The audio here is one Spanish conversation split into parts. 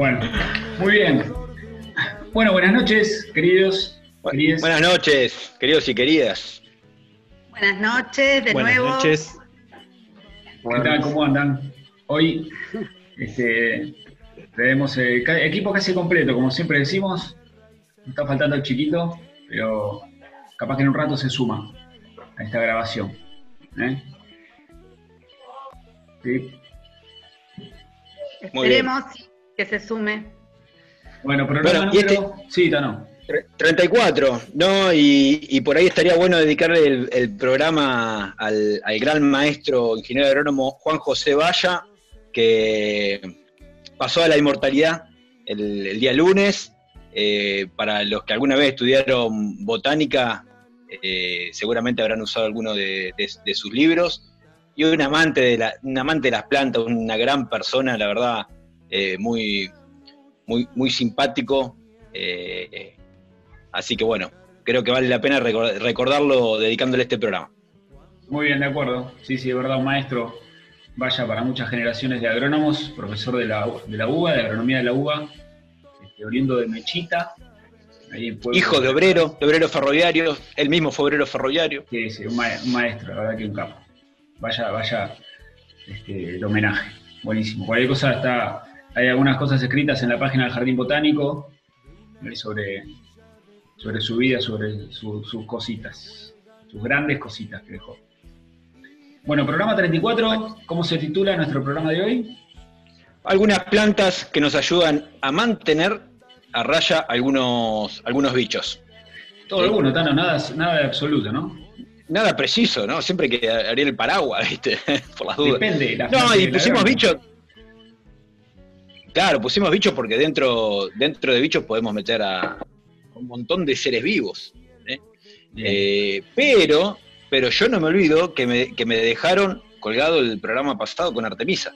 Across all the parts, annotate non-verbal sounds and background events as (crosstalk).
Bueno, muy bien. Bueno, buenas noches, queridos. queridas. Buenas noches, queridos y queridas. Buenas noches, de Buenas nuevo. noches. ¿Qué tal? ¿Cómo andan? Hoy este, tenemos eh, equipo casi completo, como siempre decimos. Está faltando el chiquito, pero capaz que en un rato se suma a esta grabación. ¿eh? Sí. Muy bien. Que se sume. Bueno, programa Bueno, y este-. Sí. Tre- 34, ¿no? Y, y por ahí estaría bueno dedicarle el, el programa al, al gran maestro ingeniero agrónomo Juan José Valla, que pasó a la inmortalidad el, el día lunes. Eh, para los que alguna vez estudiaron botánica, eh, seguramente habrán usado alguno de, de- de sus libros. Y un amante, de la, un amante de las plantas, una gran persona, la verdad, eh, muy, muy, muy simpático. eh, Así que bueno, creo que vale la pena recor- recordarlo dedicándole este programa. Muy bien, de acuerdo. Sí, sí, de verdad, un maestro. Vaya para muchas generaciones de agrónomos, profesor de la, de la UBA, de agronomía de la UBA, este, oriundo de Mechita. Hijo de obrero, de obrero ferroviario, él mismo fue obrero ferroviario. Sí, sí, un maestro, la verdad que un capo. Vaya, vaya este, el homenaje. Buenísimo. Cualquier cosa está. Hay algunas cosas escritas en la página del Jardín Botánico eh, sobre, sobre su vida, sobre su- sus cositas, sus grandes cositas que dejó. Bueno, programa 34, ¿cómo se titula nuestro programa de hoy? Algunas plantas que nos ayudan a mantener a raya algunos, algunos bichos. Todo Sí. alguno, Tano, nada, nada de absoluto, ¿no? Nada preciso, ¿no? Siempre que abrir el paraguas, (laughs) ¿viste? Por las dudas. Depende. la No, y pusimos bichos. Claro, pusimos bichos porque dentro, dentro de bichos podemos meter a un montón de seres vivos. Bien. Eh, pero, pero yo no me olvido que me, que me dejaron colgado el programa pasado con Artemisa.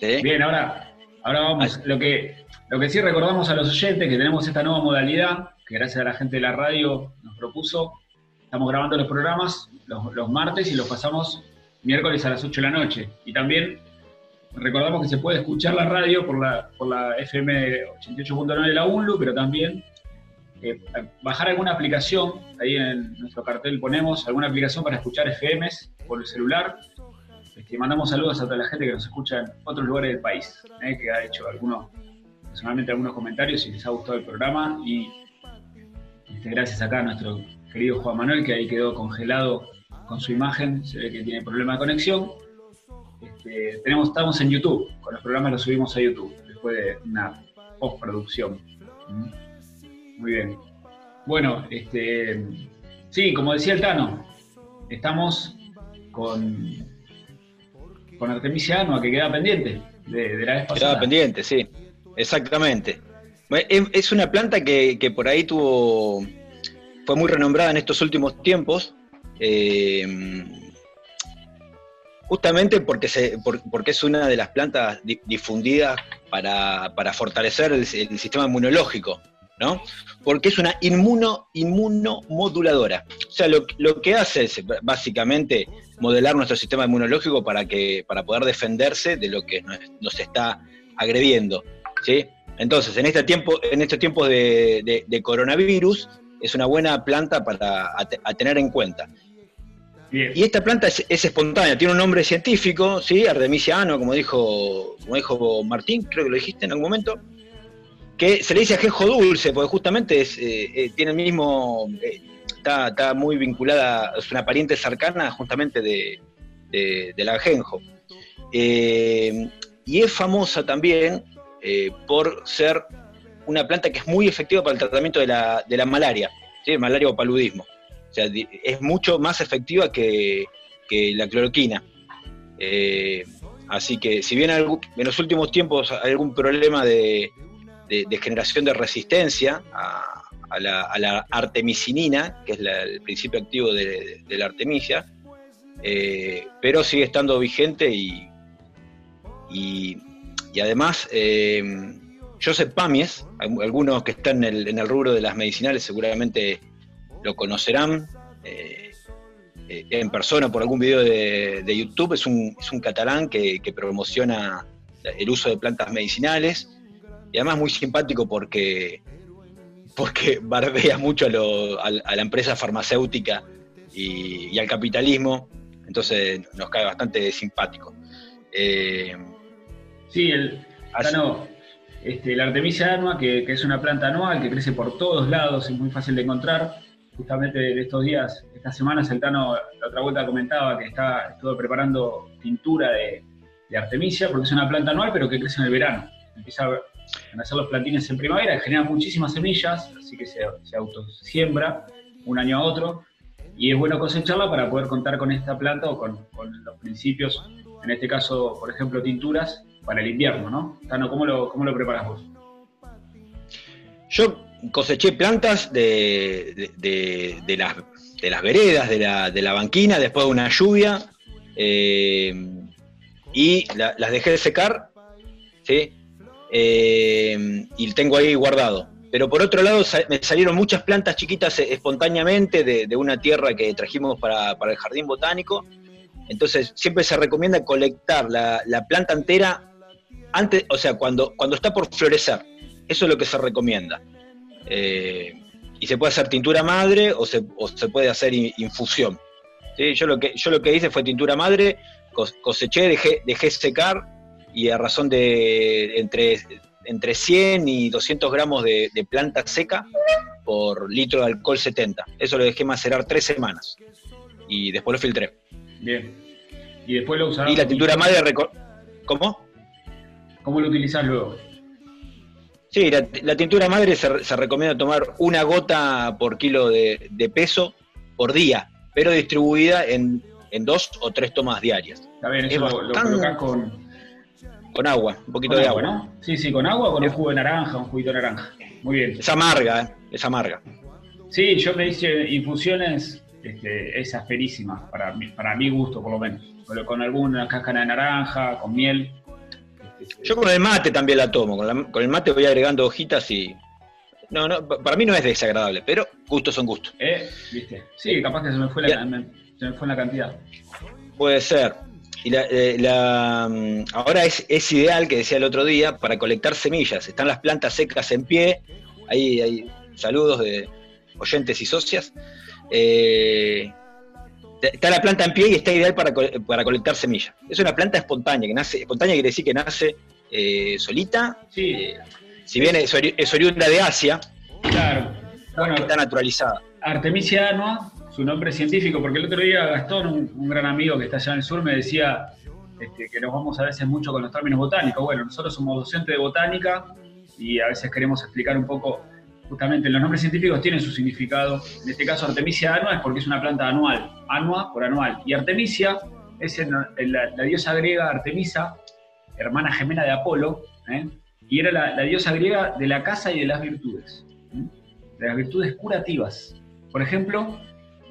¿Sí? Bien, ahora, ahora vamos. Lo que, lo que sí recordamos a los oyentes que tenemos esta nueva modalidad, que gracias a la gente de la radio nos propuso. Estamos grabando los programas los, los martes y los pasamos miércoles a las 8 de la noche. Y también recordamos que se puede escuchar la radio por la, por la FM 88.9 de la UNLU, pero también eh, bajar alguna aplicación. Ahí en nuestro cartel ponemos alguna aplicación para escuchar FMs por el celular. Este, mandamos saludos a toda la gente que nos escucha en otros lugares del país, eh, que ha hecho algunos, personalmente algunos comentarios y les ha gustado el programa. Y este, gracias acá a nuestro querido Juan Manuel, que ahí quedó congelado con su imagen, se ve que tiene problema de conexión. Tenemos, estamos en YouTube, con los programas los subimos a YouTube, después de una postproducción. Muy bien. Bueno, este, sí, como decía el Tano, estamos con, con Artemisia Anua, que queda pendiente de, de la vez pasada. Quedaba pendiente, sí. Exactamente. Es, es una planta que, que por ahí tuvo. fue muy renombrada en estos últimos tiempos. eh, justamente porque, se, por- porque es una de las plantas di- difundidas para, fortalecer el, sistema inmunológico, ¿no? Porque es una inmuno, inmunomoduladora. O sea, lo, lo que hace es básicamente modelar nuestro sistema inmunológico para, que, para poder defenderse de lo que nos, está agrediendo. Entonces, en, este tiempo, en estos tiempos de, coronavirus, es una buena planta para a tener en cuenta. Y esta planta es, es espontánea, tiene un nombre científico, ¿sí? Artemisia annua, como dijo, como dijo Martín, creo que lo dijiste en algún momento, que se le dice ajenjo dulce, porque justamente es, eh, eh, tiene el mismo, eh, está, está muy vinculada, es una pariente cercana justamente de, de- del ajenjo. Eh, y es famosa también por ser una planta que es muy efectiva para el tratamiento de la, de la malaria, ¿sí? malaria o paludismo. O sea, es mucho más efectiva que, la cloroquina. Eh, así que si bien en los últimos tiempos hay algún problema de, generación de resistencia a, la, artemisinina, que es el principio activo de, la artemisia, eh, pero sigue estando vigente y, y, además eh, Joseph Pamies, algunos que están en el, rubro de las medicinales seguramente lo conocerán eh, eh, en persona por algún video de, YouTube, es un, catalán que, promociona el uso de plantas medicinales y además muy simpático porque, porque (laughs) barbea mucho a, la empresa farmacéutica y, al capitalismo, entonces nos cae bastante simpático. Eh, sí, el, este, la Artemisia annua, que, es una planta anual que crece por todos lados, es muy fácil de encontrar. Justamente de estos días, estas semanas, el Tano la otra vuelta comentaba que está, estuvo preparando pintura de, Artemisia, porque es una planta anual, pero que crece en el verano. Empieza a nacer los plantines en primavera, genera muchísimas semillas, así que se, se autosiembra un año a otro. Y es bueno cosecharla para poder contar con esta planta o con, con los principios, en este caso, por ejemplo, tinturas, para el invierno, ¿no? Tano, ¿cómo lo, cómo lo preparas vos? Yo coseché plantas de, de, las, de las veredas, de la, de la banquina, después de una lluvia, eh, y las dejé secar, ¿sí? Eh, y tengo ahí guardado. Pero por otro lado, me salieron muchas plantas chiquitas espontáneamente de, una tierra que trajimos para, para, el jardín botánico. Entonces, siempre se recomienda colectar la, la planta entera antes, o sea, cuando, cuando está por florecer. Eso es lo que se recomienda. Eh, y se puede hacer tintura madre o se, puede hacer infusión. Yo, lo que, yo lo que hice fue tintura madre, coseché, dejé, dejé secar y a razón de entre, entre 100 y 200 gramos de, planta seca por litro de alcohol 70. Eso lo dejé macerar tres semanas y después lo filtré. Bien. Y después lo usaron. Y la tintura madre. ¿Cómo? ¿Cómo lo utilizás luego? Sí, la, tintura madre se, recomienda tomar una gota por kilo de, peso por día, pero distribuida en, dos o tres tomas diarias. Está bien, eso lo, colocás con... Con agua, un poquito de agua. ¿no? Sí, sí, con agua o con un jugo de naranja, un juguito de naranja. Muy bien. Es amarga, ¿eh? es amarga. Sí, yo me hice infusiones, este, es asperísima, para mi, para mi gusto por lo menos. Con alguna cáscara de naranja, con miel, yo con el mate también la tomo. Con, el mate voy agregando hojitas y. No, no, para mí no es desagradable, pero gustos son gustos. ¿Eh? ¿Viste? Sí, capaz que se me fue, la, se me fue la cantidad. Puede ser. Y la, eh, mm, ahora es, es, ideal, que decía el otro día, para colectar semillas. Están las plantas secas en pie. Ahí hay saludos de oyentes y socias. Eh, está la planta en pie y está ideal para, para colectar semillas. Es una planta espontánea, que nace, espontánea quiere decir que nace eh, solita. Sí. Eh, si bien es, oriunda de Asia, claro. Bueno, está naturalizada. Artemisia annua, su nombre científico, porque el otro día Gastón, un, gran amigo que está allá en el sur, me decía este, que nos vamos a veces mucho con los términos botánicos. Bueno, nosotros somos docentes de botánica y a veces queremos explicar un poco justamente los nombres científicos tienen su significado. En este caso, Artemisia annua es porque es una planta anual, annua por anual. Y Artemisia es la, diosa griega Artemisa, hermana gemela de Apolo, ¿eh? y era la, diosa griega de la casa y de las virtudes, ¿eh? de las virtudes curativas. Por ejemplo,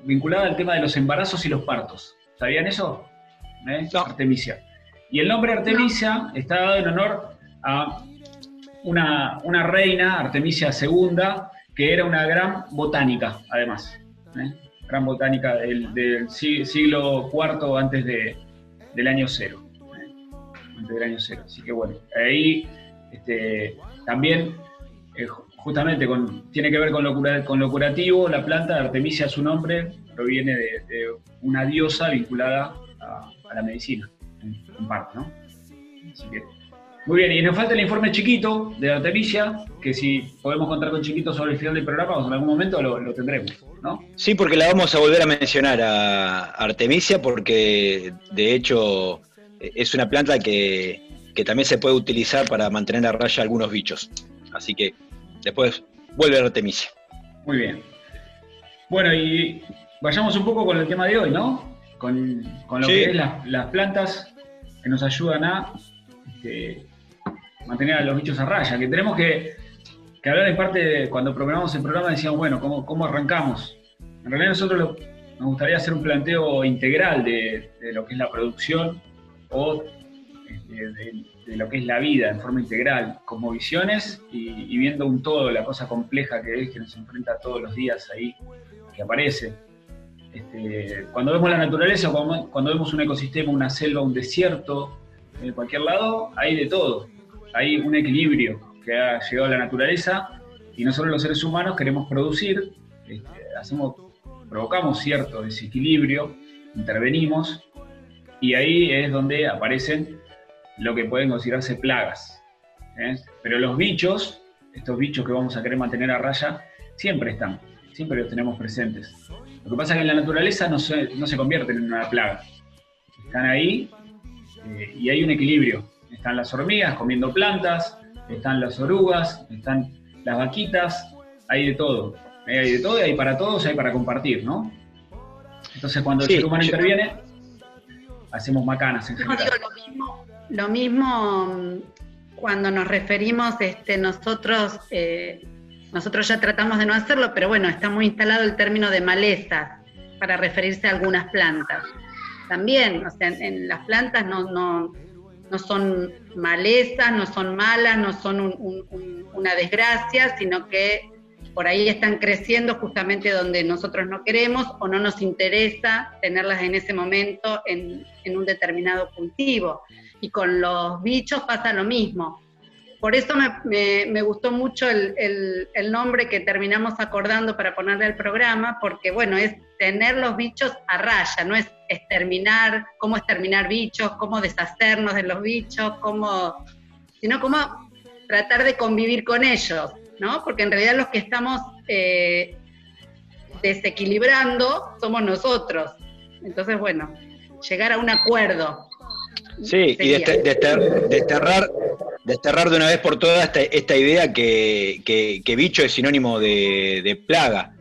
vinculada al tema de los embarazos y los partos. ¿Sabían eso? ¿Eh? Artemisia. Y el nombre Artemisia está dado en honor a una, reina, Artemisia II, que era una gran botánica, además. ¿eh? Gran botánica del, siglo IV antes de, del año cero. ¿eh? Antes del año cero. Así que bueno, ahí este, también, eh, justamente, con, tiene que ver con lo, con lo curativo. La planta de Artemisia, su nombre, proviene de, una diosa vinculada a, la medicina, en, parte, ¿no? Así que muy bien, y nos falta el informe chiquito de Artemisia, que si podemos contar con chiquito sobre el final del programa, o en algún momento lo, tendremos, ¿no? Sí, porque la vamos a volver a mencionar a Artemisia, porque de hecho es una planta que, también se puede utilizar para mantener a raya algunos bichos. Así que después vuelve a Artemisia. Muy bien. Bueno, y vayamos un poco con el tema de hoy, ¿no? Con, lo que es las plantas que nos ayudan a este, mantener a los bichos a raya, que tenemos que, hablar en parte de cuando programamos el programa decíamos, bueno, ¿cómo, cómo arrancamos? En realidad nosotros nos gustaría hacer un planteo integral de, lo que es la producción o este, de, lo que es la vida en forma integral, como visiones y, viendo un todo, la cosa compleja que es, que nos enfrenta todos los días ahí, que aparece. Este, cuando vemos la naturaleza, cuando, vemos un ecosistema, una selva, un desierto, en cualquier lado, hay de todo. Hay un equilibrio que ha llegado a la naturaleza y nosotros los seres humanos queremos producir, este, provocamos cierto desequilibrio, intervenimos y ahí es donde aparecen lo que pueden considerarse plagas. ¿eh? Pero los bichos, estos bichos que vamos a querer mantener a raya, siempre están, siempre los tenemos presentes. Lo que pasa es que en la naturaleza no se, no se convierten en una plaga. Están ahí eh, y hay un equilibrio. Están las hormigas comiendo plantas, están las orugas, están las vaquitas, hay de todo. Hay de todo y hay para todos, hay para compartir, ¿no? Entonces cuando el ser humano interviene, hacemos macanas en general. lo mismo, lo mismo mm, cuando nos referimos, este, nosotros, eh, nosotros ya tratamos de no hacerlo, pero bueno, está muy instalado el término de maleza para referirse a algunas plantas también, o sea, en, las plantas no, no, no, son malezas, no son malas, no son una desgracia, sino que por ahí están creciendo justamente donde nosotros no queremos o no nos interesa tenerlas en ese momento en, en un determinado cultivo. Y con los bichos pasa lo mismo. Por eso me, gustó mucho el, nombre que terminamos acordando para ponerle al programa, porque bueno, es tener los bichos a raya, no es exterminar, cómo exterminar bichos, cómo deshacernos de los bichos, cómo, sino cómo tratar de convivir con ellos, ¿no? Porque en realidad los que estamos eh, desequilibrando somos nosotros. Entonces, bueno, llegar a un acuerdo. Sí, y desterrar desterrar de una vez por todas esta, idea que, bicho es sinónimo de, plaga.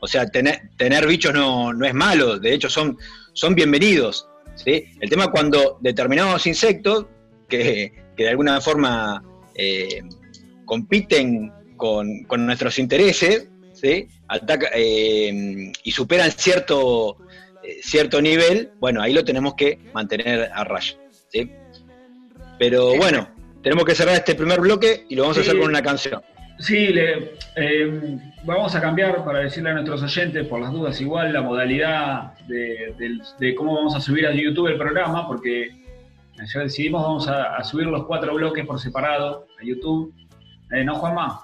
O sea, tener, tener bichos no, es malo, de hecho son, son bienvenidos. El tema cuando determinados insectos, que, de alguna forma eh, compiten con, nuestros intereses, eh, y superan cierto, eh, cierto nivel, bueno, ahí lo tenemos que mantener a raya. Pero bueno, tenemos que cerrar este primer bloque y lo vamos a hacer con una canción. Sí, eh, vamos a cambiar para decirle a nuestros oyentes, por las dudas igual, la modalidad de, cómo vamos a subir a YouTube el programa, porque ya decidimos, vamos a, subir los cuatro bloques por separado a YouTube. Eh, ¿No, Juanma?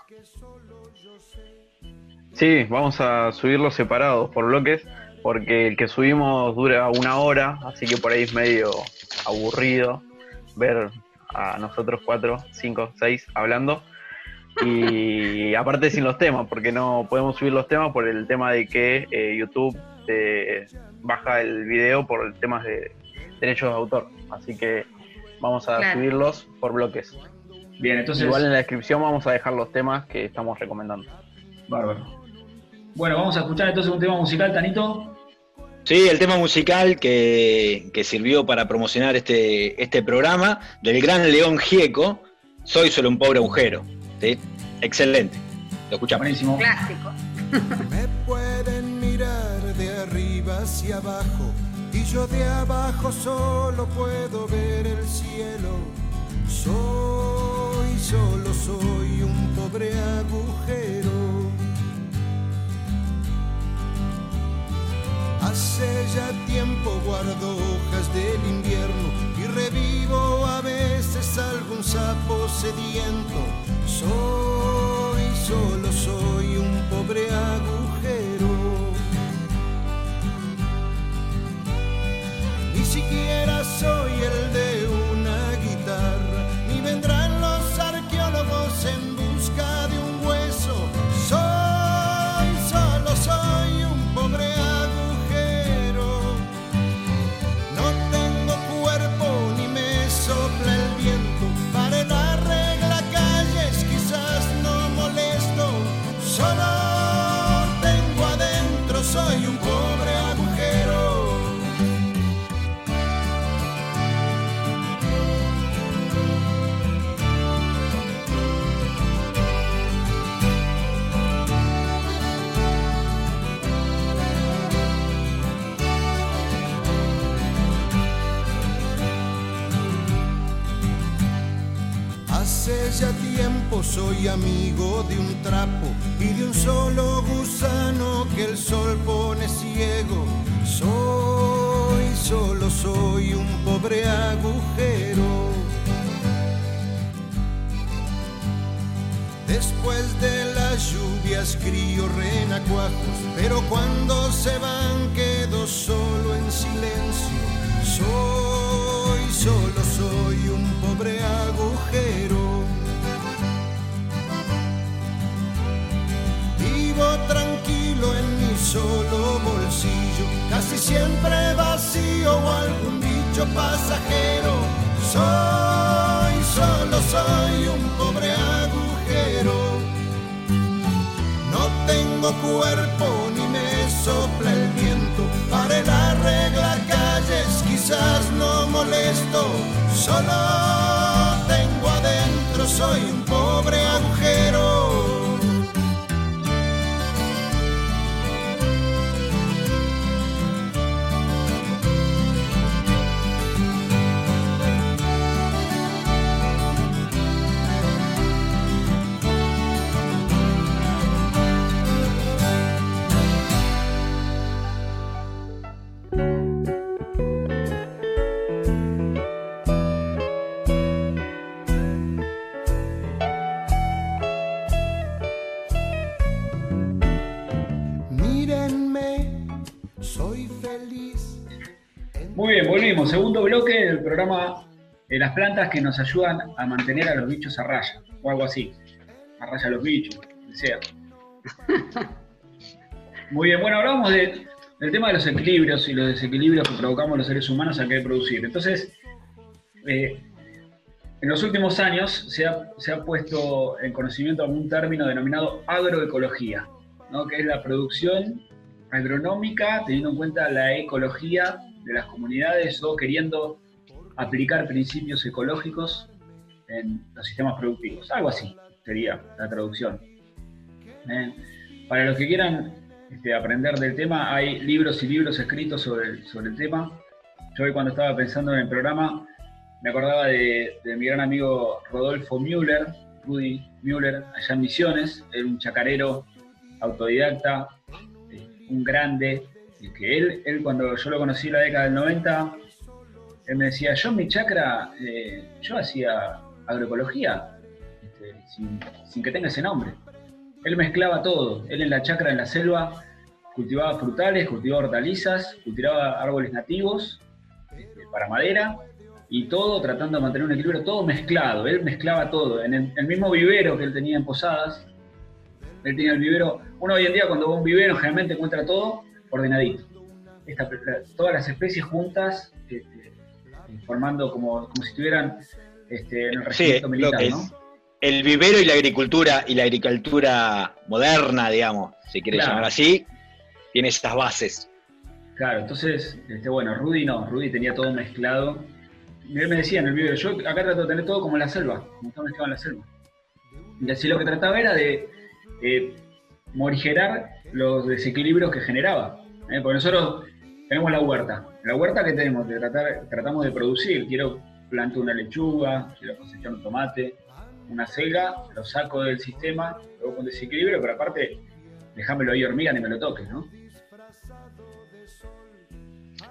Sí, vamos a subirlos separados por bloques, porque el que subimos dura una hora, así que por ahí es medio aburrido ver a nosotros cuatro, cinco, seis hablando. Y aparte sin los temas, porque no podemos subir los temas por el tema de que eh, YouTube te baja el video por temas de derechos de autor. Así que vamos a subirlos por bloques. Bien, entonces. Igual en la descripción vamos a dejar los temas que estamos recomendando. Bárbaro. Bueno, vamos a escuchar entonces un tema musical, Tanito. Sí, el tema musical que, sirvió para promocionar este, este programa del gran León Gieco, Soy solo un pobre agujero. ¿Sí? Excelente. Lo escuchamos. Buenísimo. Clásico. (laughs) Me pueden mirar de arriba hacia abajo y yo de abajo solo puedo ver el cielo. Soy, solo soy un pobre agujero Hace ya tiempo guardo hojas del invierno y revivo a veces algún sapo sediento. Soy, amigo de un trapo y de un solo gusano que el sol pone ciego. Soy, solo soy un pobre agujero. Después de las lluvias crío renacuajos, pero cuando cuerpo Segundo bloque del programa de las plantas que nos ayudan a mantener a los bichos a raya, o algo así. A raya a los bichos, sea. (laughs) Muy bien, bueno, hablamos de- del tema de los equilibrios y los desequilibrios que provocamos los seres humanos al querer producir. Entonces, eh, en los últimos años se ha, se ha puesto en conocimiento un término denominado agroecología, ¿no? que es la producción agronómica teniendo en cuenta la ecología de las comunidades o queriendo aplicar principios ecológicos en los sistemas productivos. Algo así sería la traducción. ¿eh? Para los que quieran este, aprender del tema, hay libros y libros escritos sobre el, sobre el tema. Yo hoy cuando estaba pensando en el programa, me acordaba de, de mi gran amigo Rodolfo Müller, Rudy Müller, allá en Misiones, era un chacarero autodidacta, eh, un grande, y que él, él cuando yo lo conocí en la década del 90, él me decía, yo en mi chacra, eh, yo hacía agroecología, este, sin, que tenga ese nombre. Él mezclaba todo, él en la chacra, en la selva, cultivaba frutales, cultivaba hortalizas, cultivaba árboles nativos este, para madera, y todo tratando de mantener un equilibrio, todo mezclado, él mezclaba todo, en el, el mismo vivero que él tenía en Posadas, él tenía el vivero, uno hoy en día cuando va a un vivero generalmente encuentra todo ordenadito, Esta- la- todas las especies juntas, este, formando como, como si estuvieran este, en el regimiento militar, ¿no? el vivero y la agricultura, y la agricultura moderna, digamos, si quiere Claro. llamar así, tiene esas bases. Claro, entonces, este, bueno, Rudy no, Rudy tenía todo mezclado. Él me decía en el video, yo acá trato de tener todo como en la selva, como está mezclado en la selva. Y así lo que trataba era de eh, morigerar los desequilibrios que generaba. ¿Eh? Porque nosotros tenemos la huerta. La huerta que tenemos, de tratar, tratamos de producir. Quiero plantar una lechuga, quiero cosechar un tomate, una selga, lo saco del sistema, luego con desequilibrio, pero aparte, déjamelo ahí hormiga ni me lo toques, ¿no?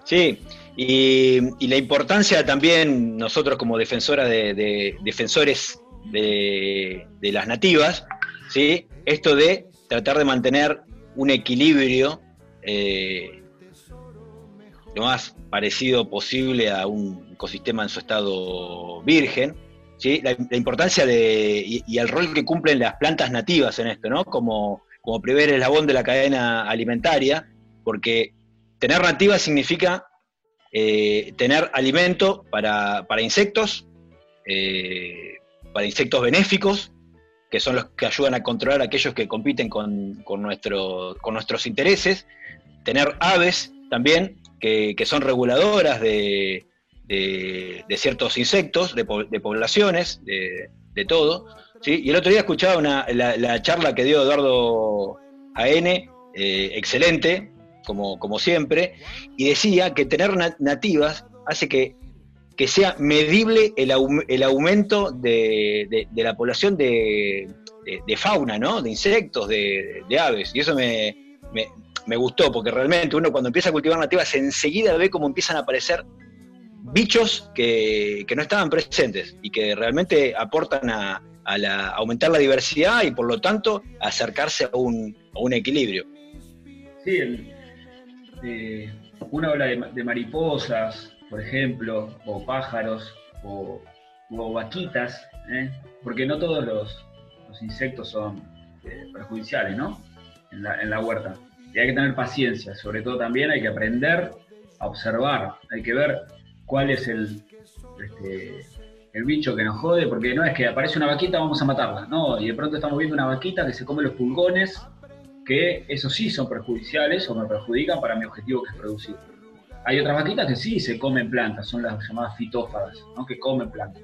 Sí, y, la importancia también, nosotros como defensora de, de- defensores de, de las nativas, ¿sí? esto de tratar de mantener un equilibrio eh, lo más parecido posible a un ecosistema en su estado virgen, ¿sí? la, importancia de, y, el rol que cumplen las plantas nativas en esto, ¿no? como, como primer eslabón de la cadena alimentaria, porque tener nativas significa eh, tener alimento para, para insectos, eh, para insectos benéficos, que son los que ayudan a controlar a aquellos que compiten con, con con nuestros intereses, tener aves también, que, que son reguladoras de, de- de ciertos insectos, de, de poblaciones, de, de todo. ¿sí? Y el otro día escuchaba una- la, la charla que dio Eduardo AN, eh, excelente, como, como siempre, y decía que tener na- nativas hace que, que sea medible el, aumento de, la población de, fauna, ¿no? De insectos, de, aves. Y eso me, gustó, porque realmente uno cuando empieza a cultivar nativas enseguida ve cómo empiezan a aparecer bichos que, no estaban presentes y que realmente aportan a, aumentar la diversidad y por lo tanto acercarse a un, equilibrio. Sí, eh, uno habla de mariposas, por ejemplo, o pájaros, o, vaquitas, ¿eh? porque no todos los, insectos son eh, perjudiciales, ¿no? En la, huerta. Y hay que tener paciencia, sobre todo también hay que aprender a observar, hay que ver cuál es el, este, el bicho que nos jode, porque no es que aparece una vaquita, vamos a matarla, no, y de pronto estamos viendo una vaquita que se come los pulgones, que esos sí son perjudiciales o me perjudican para mi objetivo que es producir. Hay otras vaquitas que sí se comen plantas, son las llamadas fitófagas, ¿no? que comen plantas,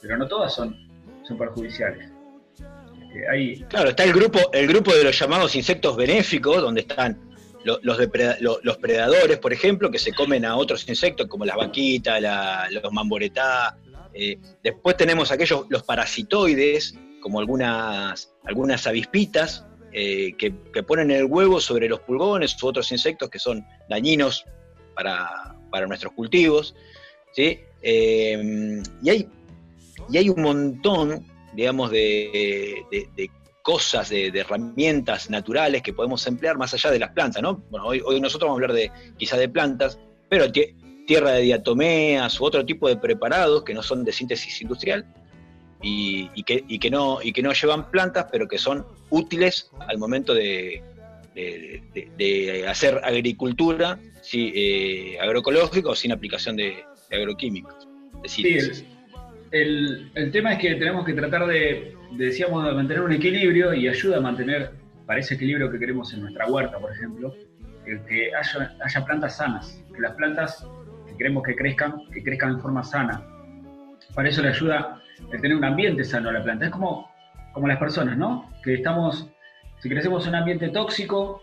pero no todas son, son perjudiciales. Claro, está el grupo, el grupo de los llamados insectos benéficos, donde están los, los, predadores, por ejemplo, que se comen a otros insectos como las vaquitas, los mamboretá. Eh, después tenemos aquellos, los parasitoides, como algunas, algunas avispitas, eh, que, ponen el huevo sobre los pulgones u otros insectos que son dañinos para, nuestros cultivos. ¿sí? Eh, y, hay, y hay un montón, digamos, de, cosas, de, herramientas naturales que podemos emplear más allá de las plantas, ¿no? Bueno, hoy, hoy nosotros vamos a hablar de quizá de plantas, pero tierra de diatomeas u otro tipo de preparados que no son de síntesis industrial y, que, y, que, no, y que no llevan plantas, pero que son útiles al momento de, de, hacer agricultura sí, eh, agroecológica o sin aplicación de, agroquímicos. sí, el, tema es que tenemos que tratar de, decíamos, de mantener un equilibrio y ayuda a mantener, para ese equilibrio que queremos en nuestra huerta, por ejemplo, que haya, haya plantas sanas, que las plantas que queremos que crezcan, que crezcan de forma sana. Para eso le ayuda el tener un ambiente sano a la planta. Es como, como las personas, ¿no? Que estamos si crecemos en un ambiente tóxico,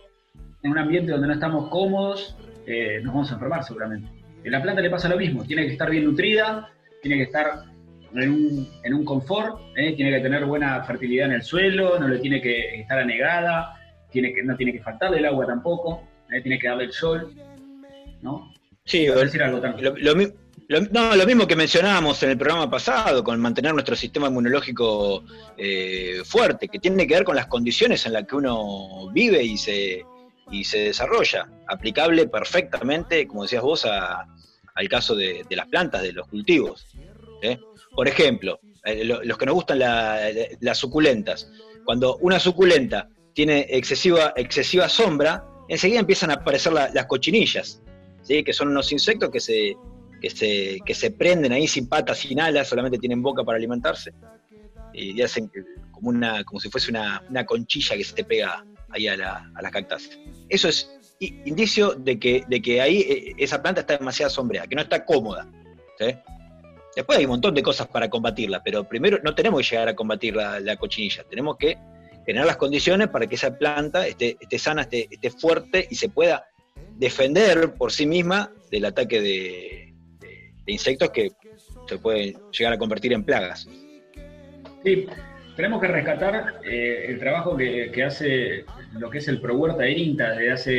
en un ambiente donde no estamos cómodos, eh, nos vamos a enfermar seguramente. En la planta le pasa lo mismo, tiene que estar bien nutrida, tiene que estar en un, confort, eh, tiene que tener buena fertilidad en el suelo, no le tiene que estar anegada, tiene que, no tiene que faltarle el agua tampoco, eh, tiene que darle el sol, ¿no? Sí, decir algo lo, lo, lo, no, lo mismo que mencionábamos en el programa pasado, con mantener nuestro sistema inmunológico eh, fuerte, que tiene que ver con las condiciones en las que uno vive y se, y se desarrolla. Aplicable perfectamente, como decías vos, al caso de, las plantas, de los cultivos. ¿eh? Por ejemplo, eh, los que nos gustan las suculentas. Cuando una suculenta tiene excesiva, excesiva sombra, enseguida empiezan a aparecer las cochinillas, ¿sí? que son unos insectos que se que se, que se prenden ahí sin patas, sin alas, solamente tienen boca para alimentarse. Y hacen como, una, como si fuese una, conchilla que se te pega ahí a la, a cactácea. Eso es indicio de que, de que ahí eh, esa planta está demasiado sombreada, que no está cómoda. Después hay un montón de cosas para combatirla, pero primero no tenemos que llegar a combatir la, cochinilla, tenemos que tener las condiciones para que esa planta esté, sana, esté, fuerte y se pueda defender por sí misma del ataque de, insectos que se pueden llegar a convertir en plagas. Sí, tenemos que rescatar eh, el trabajo que, hace lo que es el Pro Huerta de INTA desde hace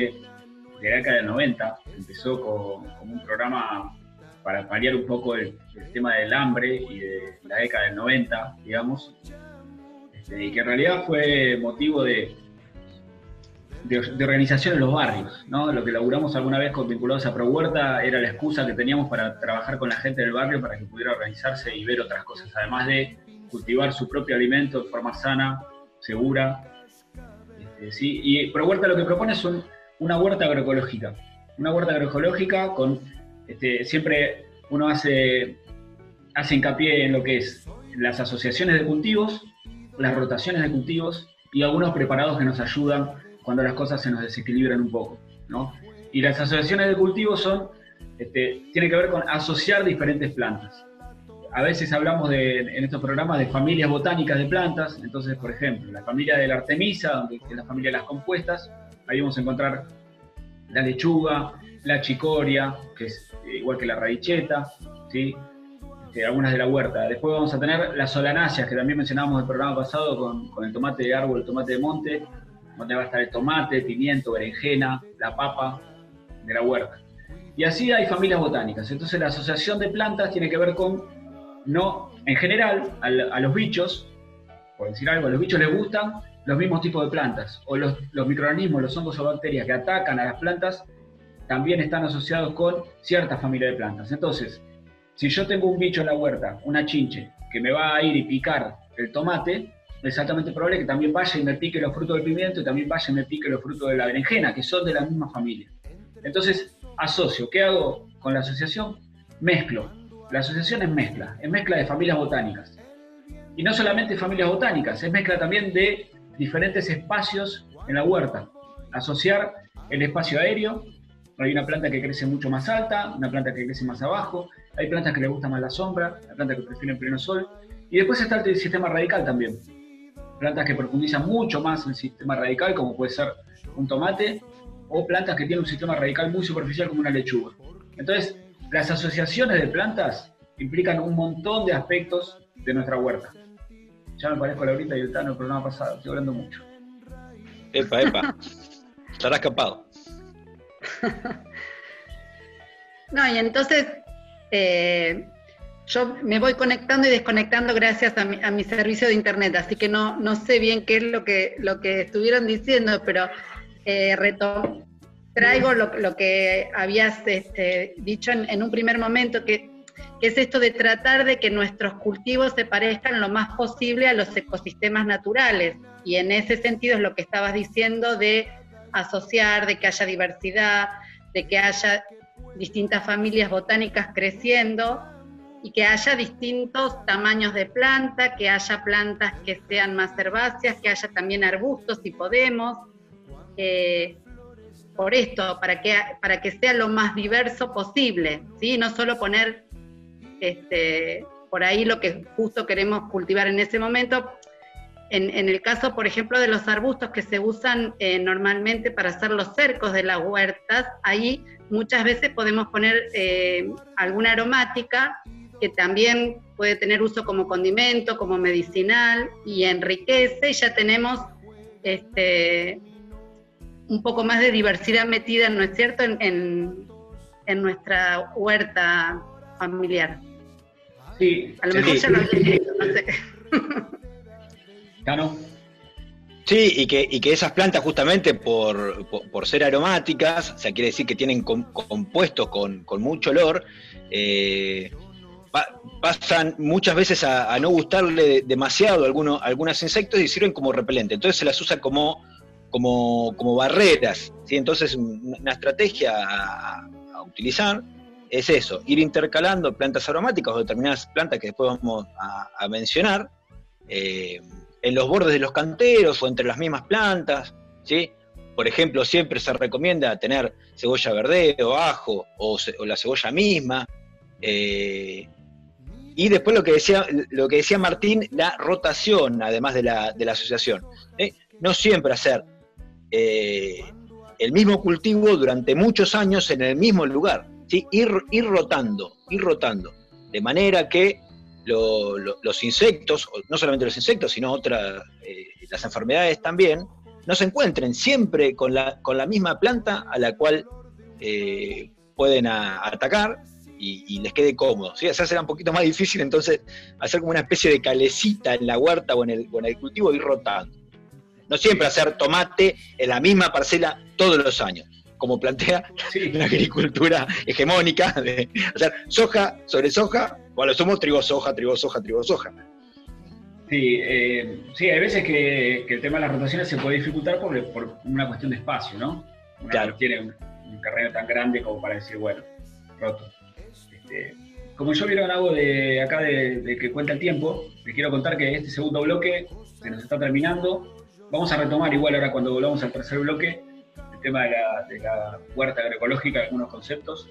de la década del 90. Empezó con, un programa para paliar un poco el, tema del hambre y de la década del 90, digamos, este, y que en realidad fue motivo de, de, organización en los barrios, ¿no? Lo que laburamos alguna vez con vinculados a Pro Huerta era la excusa que teníamos para trabajar con la gente del barrio para que pudiera organizarse y ver otras cosas, además de cultivar su propio alimento de forma sana, segura. Este, ¿sí? Y Pro Huerta lo que propone es una huerta agroecológica. Una huerta agroecológica con, este, siempre uno hace, hace hincapié en lo que es las asociaciones de cultivos, las rotaciones de cultivos y algunos preparados que nos ayudan cuando las cosas se nos desequilibran un poco, ¿no? Y las asociaciones de cultivo son, este, tienen que ver con asociar diferentes plantas. A veces hablamos de, en estos programas de familias botánicas de plantas, entonces, por ejemplo, la familia de la artemisa, donde es la familia de las compuestas, ahí vamos a encontrar la lechuga, la chicoria, que es igual que la radicheta, ¿sí? este, algunas de la huerta. Después vamos a tener las solanáceas, que también mencionábamos en el programa pasado con, el tomate de árbol, el tomate de monte, donde va a estar el tomate, pimiento, berenjena, la papa de la huerta. Y así hay familias botánicas. Entonces la asociación de plantas tiene que ver con, no, en general, a, los bichos, por decir algo, a los bichos les gustan los mismos tipos de plantas, o los, los microorganismos, los hongos o bacterias que atacan a las plantas, también están asociados con cierta familia de plantas. Entonces, si yo tengo un bicho en la huerta, una chinche, que me va a ir y picar el tomate, es exactamente probable que también vaya y me pique los frutos del pimiento y también vaya y me pique los frutos de la berenjena, que son de la misma familia. Entonces, asocio. ¿Qué hago con la asociación? Mezclo. La asociación es mezcla, es mezcla de familias botánicas. Y no solamente familias botánicas, es mezcla también de diferentes espacios en la huerta. Asociar el espacio aéreo, hay una planta que crece mucho más alta, una planta que crece más abajo, hay plantas que le gusta más la sombra, hay plantas que prefieren pleno sol, y después está el sistema radical también. Plantas que profundizan mucho más el sistema radical, como puede ser un tomate, o plantas que tienen un sistema radical muy superficial como una lechuga. Entonces, las asociaciones de plantas implican un montón de aspectos de nuestra huerta. Ya me parezco a Laurita y el Tano el programa pasado, estoy hablando mucho. Epa, epa, (laughs) estarás capado. (laughs) no, y entonces eh, yo me voy conectando y desconectando gracias a mi, servicio de internet, así que no, no sé bien qué es lo que, lo que estuvieron diciendo, pero eh, traigo lo, que habías este, dicho en, un primer momento, que, que, es esto de tratar de que nuestros cultivos se parezcan lo más posible a los ecosistemas naturales. Y en ese sentido es lo que estabas diciendo de asociar, de que haya diversidad, de que haya distintas familias botánicas creciendo y que haya distintos tamaños de planta, que haya plantas que sean más herbáceas, que haya también arbustos si podemos. Por esto, para que, para que sea lo más diverso posible, ¿sí? no solo poner este, por ahí lo que justo queremos cultivar en ese momento, en, el caso, por ejemplo, de los arbustos que se usan eh, normalmente para hacer los cercos de las huertas, ahí muchas veces podemos poner eh, alguna aromática que también puede tener uso como condimento, como medicinal y enriquece y ya tenemos este, un poco más de diversidad metida, ¿no es cierto?, en, nuestra huerta familiar. Sí, a lo mejor ya lo había no sé. (laughs) Sí, y que, y que esas plantas justamente por, ser aromáticas, o sea, quiere decir que tienen compuestos con, mucho olor, eh, pasan muchas veces a, no gustarle demasiado a algunos insectos y sirven como repelente. Entonces se las usa como, como, como barreras. ¿sí? Entonces una estrategia a, utilizar es eso, ir intercalando plantas aromáticas o determinadas plantas que después vamos a, mencionar. Eh, en los bordes de los canteros o entre las mismas plantas, ¿sí? Por ejemplo, siempre se recomienda tener cebolla verde o ajo o, la cebolla misma. Eh, y después lo que decía, lo que decía Martín, la rotación, además de la, asociación. ¿eh? No siempre hacer eh, el mismo cultivo durante muchos años en el mismo lugar. ¿sí? Ir, ir rotando, ir rotando. De manera que los insectos, no solamente los insectos, sino otras, eh, las enfermedades también, no se encuentren siempre con la, con la misma planta a la cual eh, pueden atacar y, les quede cómodo. ¿sí? Se será un poquito más difícil entonces hacer como una especie de calecita en la huerta o en el, en el cultivo y ir rotando. No siempre hacer tomate en la misma parcela todos los años como plantea la agricultura hegemónica, de hacer soja sobre soja, bueno, somos trigo soja, trigo soja, trigo soja. Sí, eh, sí, hay veces que, el tema de las rotaciones se puede dificultar por, una cuestión de espacio, ¿no? Una tiene un, terreno tan grande como para decir, bueno, roto. Este, como yo vieron algo de acá de, que cuenta el tiempo, les quiero contar que este segundo bloque se nos está terminando. Vamos a retomar igual ahora cuando volvamos al tercer bloque el tema de la, de la huerta agroecológica, algunos conceptos.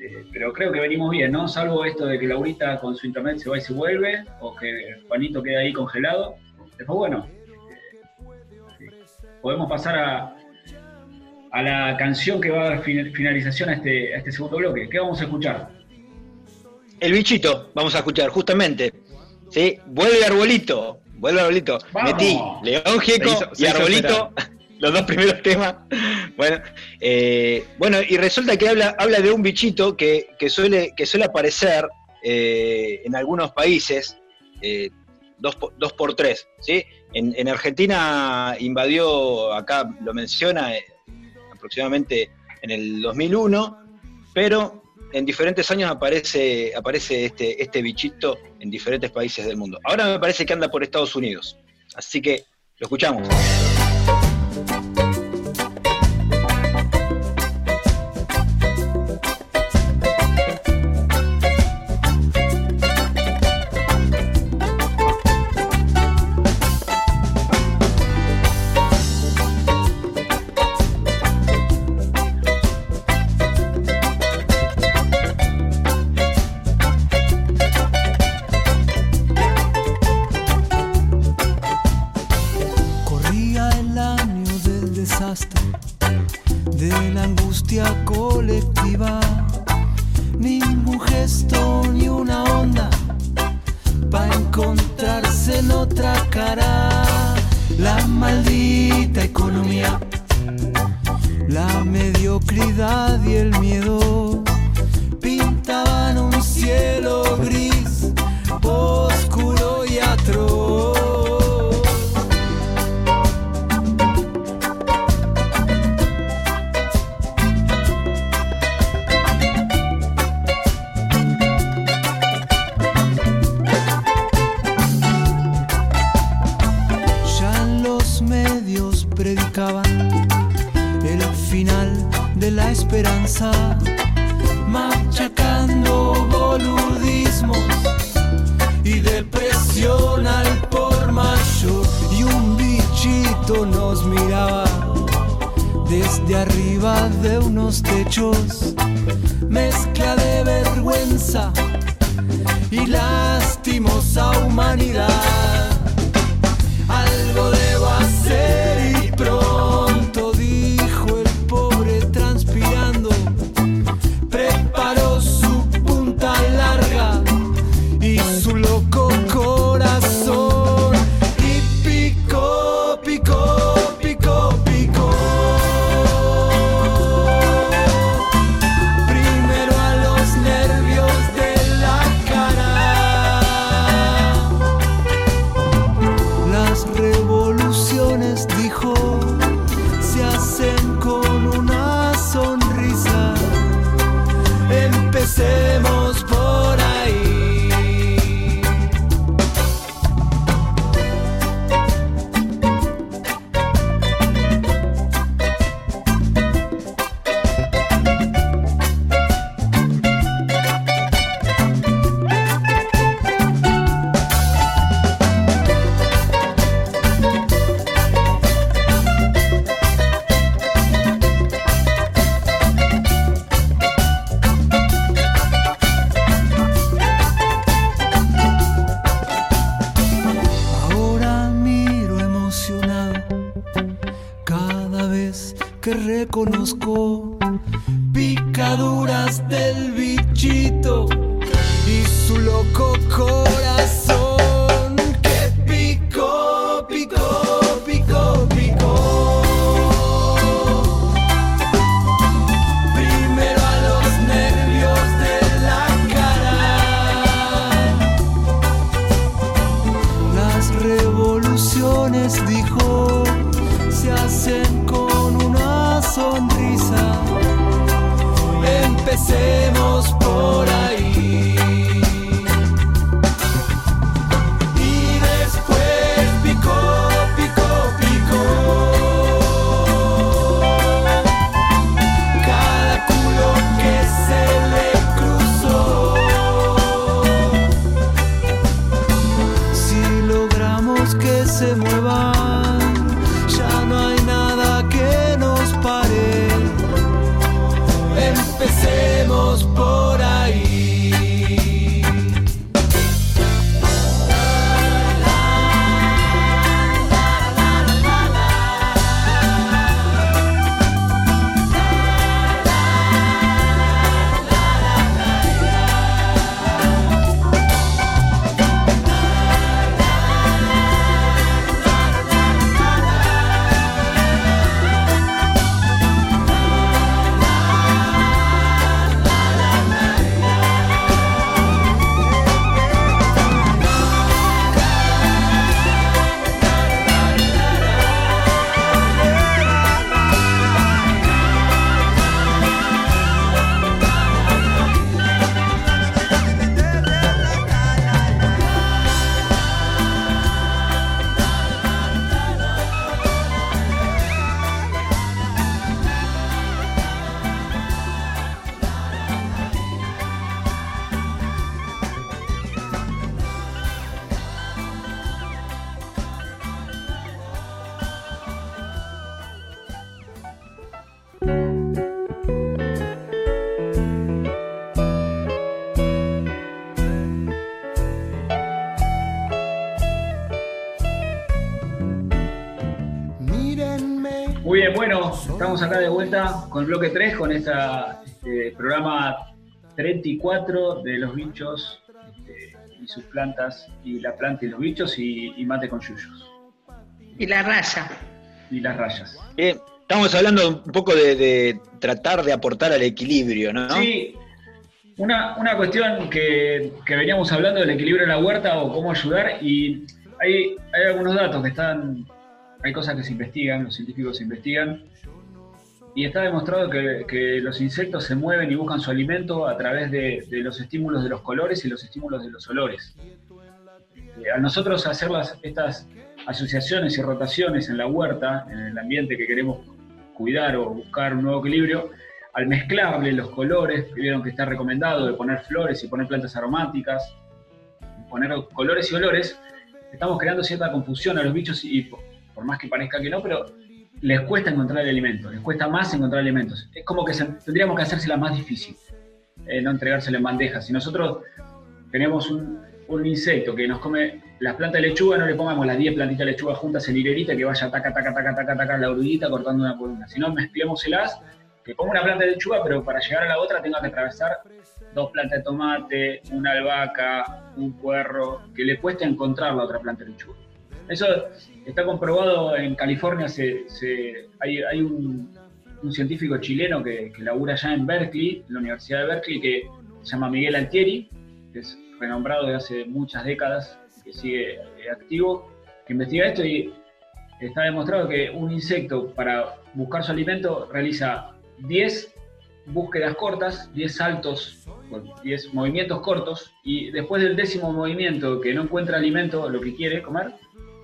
Este, pero creo que venimos bien, ¿no? Salvo esto de que Laurita con su internet se va y se vuelve, o que Juanito queda ahí congelado. Después, bueno, este, podemos pasar a, a la canción que va a dar finalización a este, a este segundo bloque. ¿Qué vamos a escuchar? El bichito, vamos a escuchar justamente. ¿sí? Vuelve Arbolito, vuelve Arbolito. Metí León Gieco y Arbolito, los dos primeros temas. Bueno, eh, bueno, y resulta que habla, habla de un bichito que, suele, que suele aparecer eh, en algunos países, eh, dos, por tres. ¿sí? En, Argentina invadió, acá lo menciona, aproximadamente en el 2001, pero en diferentes años aparece, aparece este, este bichito en diferentes países del mundo. Ahora me parece que anda por Estados Unidos. Así que lo escuchamos. Por ahí. Estamos acá de vuelta con el bloque 3, con este programa 34 de los bichos este, y sus plantas, y la planta y los bichos, y, mate con yuyos. Y la raya. Y las rayas. Bien, estamos hablando un poco de, tratar de aportar al equilibrio, ¿no? Sí, una, cuestión que, veníamos hablando del equilibrio en la huerta o cómo ayudar, y hay, hay algunos datos que están hay cosas que se investigan, los científicos se investigan, y está demostrado que, los insectos se mueven y buscan su alimento a través de, los estímulos de los colores y los estímulos de los olores. Eh, a nosotros hacer estas asociaciones y rotaciones en la huerta, en el ambiente que queremos cuidar o buscar un nuevo equilibrio, al mezclarle los colores, vieron que está recomendado de poner flores y poner plantas aromáticas, poner colores y olores, estamos creando cierta confusión a los bichos y por más que parezca que no, pero les cuesta encontrar el alimento, les cuesta más encontrar alimentos. Es como que tendríamos que hacérsela más difícil, eh, no entregársela en bandejas. Si nosotros tenemos un, insecto que nos come las plantas de lechuga, no le pongamos las 10 plantitas de lechuga juntas en hilerita que vaya taca, taca, taca, taca, taca, la oruguita cortando una por una. Si no, mezclémoselas, que ponga una planta de lechuga, pero para llegar a la otra tenga que atravesar dos plantas de tomate, una albahaca, un puerro, que le cueste encontrar la otra planta de lechuga. Eso está comprobado en California. hay, un, científico chileno que, labura allá en Berkeley, en la Universidad de Berkeley, que se llama Miguel Altieri, que es renombrado desde hace muchas décadas, que sigue activo, que investiga esto y está demostrado que un insecto para buscar su alimento realiza 10 búsquedas cortas, 10 saltos, 10 movimientos cortos, y después del décimo movimiento que no encuentra alimento, lo que quiere comer,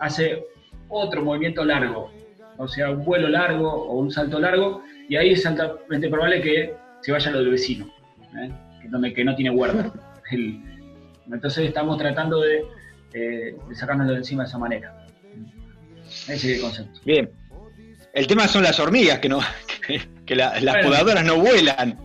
hace otro movimiento largo, o sea, un vuelo largo o un salto largo, y ahí es altamente probable que se vaya lo del vecino, ¿eh? que, no tiene guarda. (laughs) entonces estamos tratando de, eh, de sacárnoslo de encima de esa manera. Ese es el concepto. Bien. El tema son las hormigas, que no (laughs) que, las podadoras no vuelan.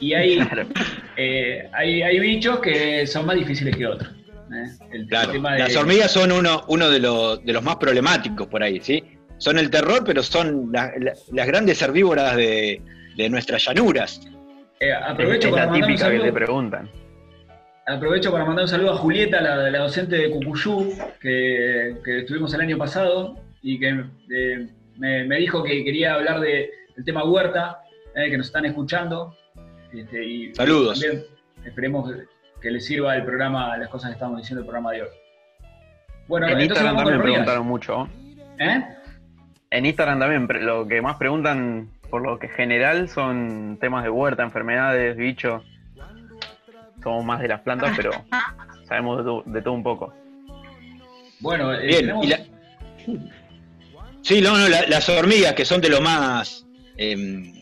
Y hay, (laughs) eh, hay, hay bichos que son más difíciles que otros. ¿Eh? Las hormigas son uno, uno de, los, de los más problemáticos por ahí, ¿sí? Son el terror, pero son las grandes herbívoras de, nuestras llanuras. Eh, aprovecho para mandar un saludo, preguntan. Aprovecho para mandar un saludo a Julieta, la, la docente de Cucuyú, que, estuvimos el año pasado y que eh, me, dijo que quería hablar de, del tema huerta, que nos están escuchando. Este, y Saludos. También esperemos que les sirva el programa, las cosas que estamos diciendo el programa de hoy. Bueno, en Instagram también preguntaron mucho. ¿Eh? En Instagram también, lo que más preguntan por lo que general son temas de huerta, enfermedades, bichos. Somos más de las plantas, pero sabemos de, todo un poco. Bueno, eh, Bien, Sí, no, no, las hormigas que son de lo más, em,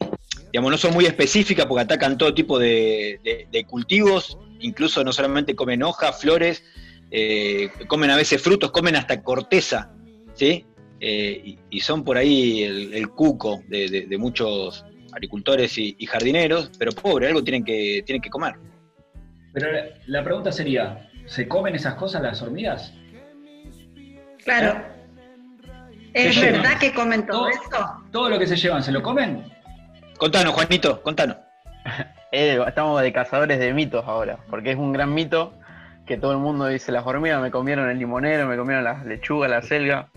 digamos, no son muy específicas porque atacan todo tipo de cultivos incluso no solamente comen hojas, flores, eh, comen a veces frutos, comen hasta corteza, ¿sí? Eh, y, son por ahí el, cuco de, muchos agricultores y, jardineros, pero pobre, algo tienen que, tienen que comer. Pero la, pregunta sería, ¿se comen esas cosas las hormigas? Claro. ¿Es verdad que comen todo, todo esto? ¿Todo lo que se llevan se lo comen? Contanos, Juanito, contanos. Eh, estamos de cazadores de mitos ahora, porque es un gran mito que todo el mundo dice, las hormigas me comieron el limonero, me comieron la lechuga, la selga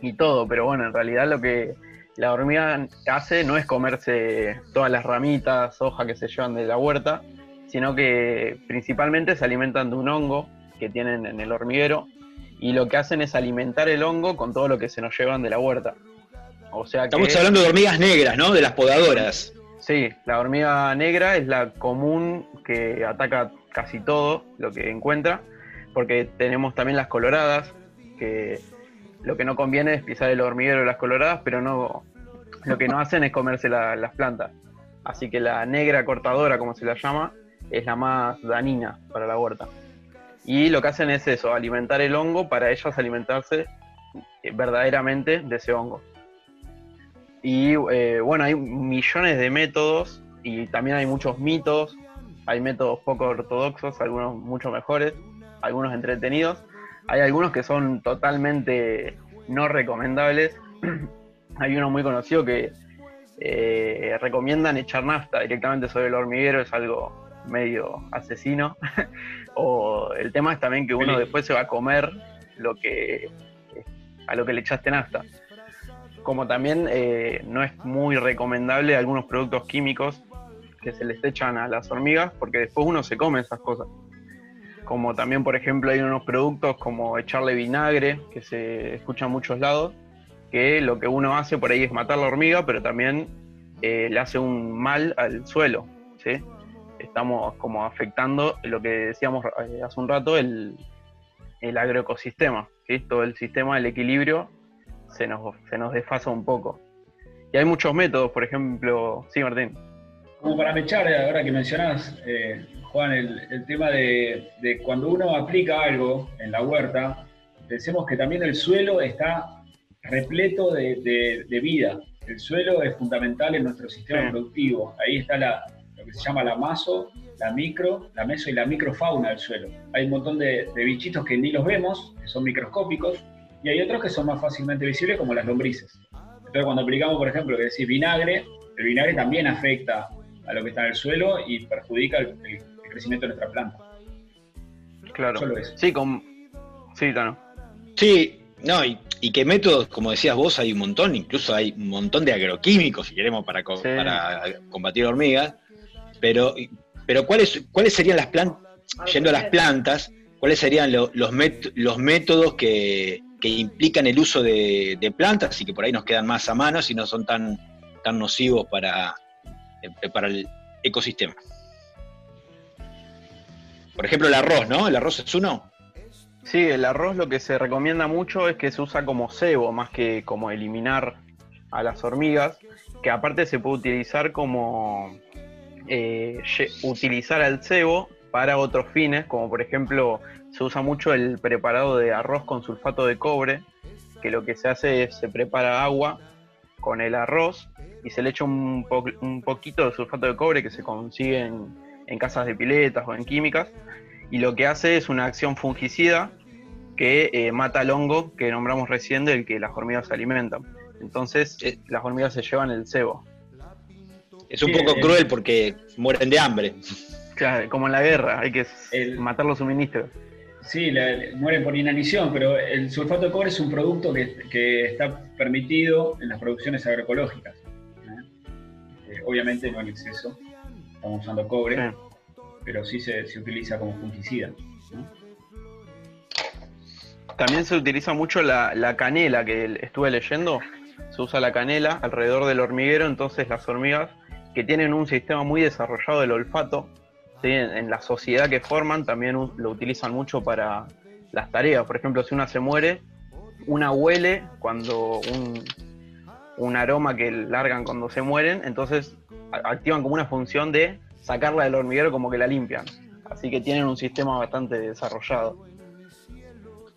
y todo, pero bueno, en realidad lo que la hormiga hace no es comerse todas las ramitas, hojas que se llevan de la huerta, sino que principalmente se alimentan de un hongo que tienen en el hormiguero y lo que hacen es alimentar el hongo con todo lo que se nos llevan de la huerta. O sea Estamos hablando de hormigas negras, ¿no? De las podadoras. Sí, la hormiga negra es la común que ataca casi todo lo que encuentra, porque tenemos también las coloradas, que lo que no conviene es pisar el hormiguero de las coloradas, pero no lo que no (laughs) hacen es comerse las plantas. Así que la negra cortadora, como se la llama, es la más dañina para la huerta. Y lo que hacen es eso, alimentar el hongo para ellas alimentarse verdaderamente de ese hongo. Y eh, bueno, hay millones de métodos y también hay muchos mitos, hay métodos poco ortodoxos, algunos mucho mejores, algunos entretenidos, hay algunos que son totalmente no recomendables, (clears throat) hay uno muy conocido que eh, recomiendan echar nafta directamente sobre el hormiguero, es algo medio asesino. (laughs) o el tema es también que uno después se va a comer lo que a lo que le echaste nafta. Como también eh, no es muy recomendable algunos productos químicos que se les echan a las hormigas, porque después uno se come esas cosas. Como también, por ejemplo, hay unos productos como echarle vinagre, que se escucha en muchos lados, que lo que uno hace por ahí es matar la hormiga, pero también eh, le hace un mal al suelo. ¿sí? Estamos como afectando lo que decíamos eh, hace un rato, el, el agroecosistema. ¿sí? Todo el sistema, el equilibrio, se nos, se nos desfasa un poco. Y hay muchos métodos, por ejemplo, sí, Martín. Como para mechar, ahora que mencionás, eh, Juan, el, tema de, de, cuando uno aplica algo en la huerta, pensemos que también el suelo está repleto de, vida. El suelo es fundamental en nuestro sistema productivo. Ahí está la, lo que se llama la maso, la micro, la meso y la microfauna del suelo. Hay un montón de, bichitos que ni los vemos, que son microscópicos, y hay otros que son más fácilmente visibles, como las lombrices. Entonces, cuando aplicamos, por ejemplo, que decir vinagre, el vinagre también afecta a lo que está en el suelo y perjudica el, crecimiento de nuestra planta. Claro. Sí, con... Sí, claro. Sí, no, y, qué métodos, como decías vos, hay un montón, incluso hay un montón de agroquímicos, si queremos, para, para combatir hormigas, pero, pero ¿cuáles, ¿cuáles serían las plantas, yendo a las plantas, cuáles serían los, los métodos que, implican el uso de, plantas y que por ahí nos quedan más a mano y no son tan, tan nocivos para, eh, para el ecosistema? Por ejemplo, el arroz, ¿no? ¿El arroz es uno? Sí, el arroz lo que se recomienda mucho es que se usa como cebo, más que como eliminar a las hormigas, que aparte se puede utilizar como eh, utilizar al cebo para otros fines, como por ejemplo se usa mucho el preparado de arroz con sulfato de cobre, que lo que se hace es se prepara agua con el arroz y se le echa un, un poquito de sulfato de cobre que se consigue en, en casas de piletas o en químicas y lo que hace es una acción fungicida que eh, mata al hongo que nombramos recién del que las hormigas se alimentan. Entonces eh, las hormigas se llevan el cebo. Es un poco cruel porque mueren de hambre. Claro, como en la guerra, hay que matar los suministros. Sí, mueren por inanición, pero el sulfato de cobre es un producto que, está permitido en las producciones agroecológicas. ¿eh? obviamente no en exceso, estamos usando cobre, pero sí se, utiliza como fungicida. También se utiliza mucho la, canela, que estuve leyendo. Se usa la canela alrededor del hormiguero, entonces las hormigas que tienen un sistema muy desarrollado del olfato, en, la sociedad que forman también lo utilizan mucho para las tareas. Por ejemplo, si una se muere, una huele cuando un, un aroma que largan cuando se mueren, entonces activan como una función de sacarla del hormiguero como que la limpian. Así que tienen un sistema bastante desarrollado.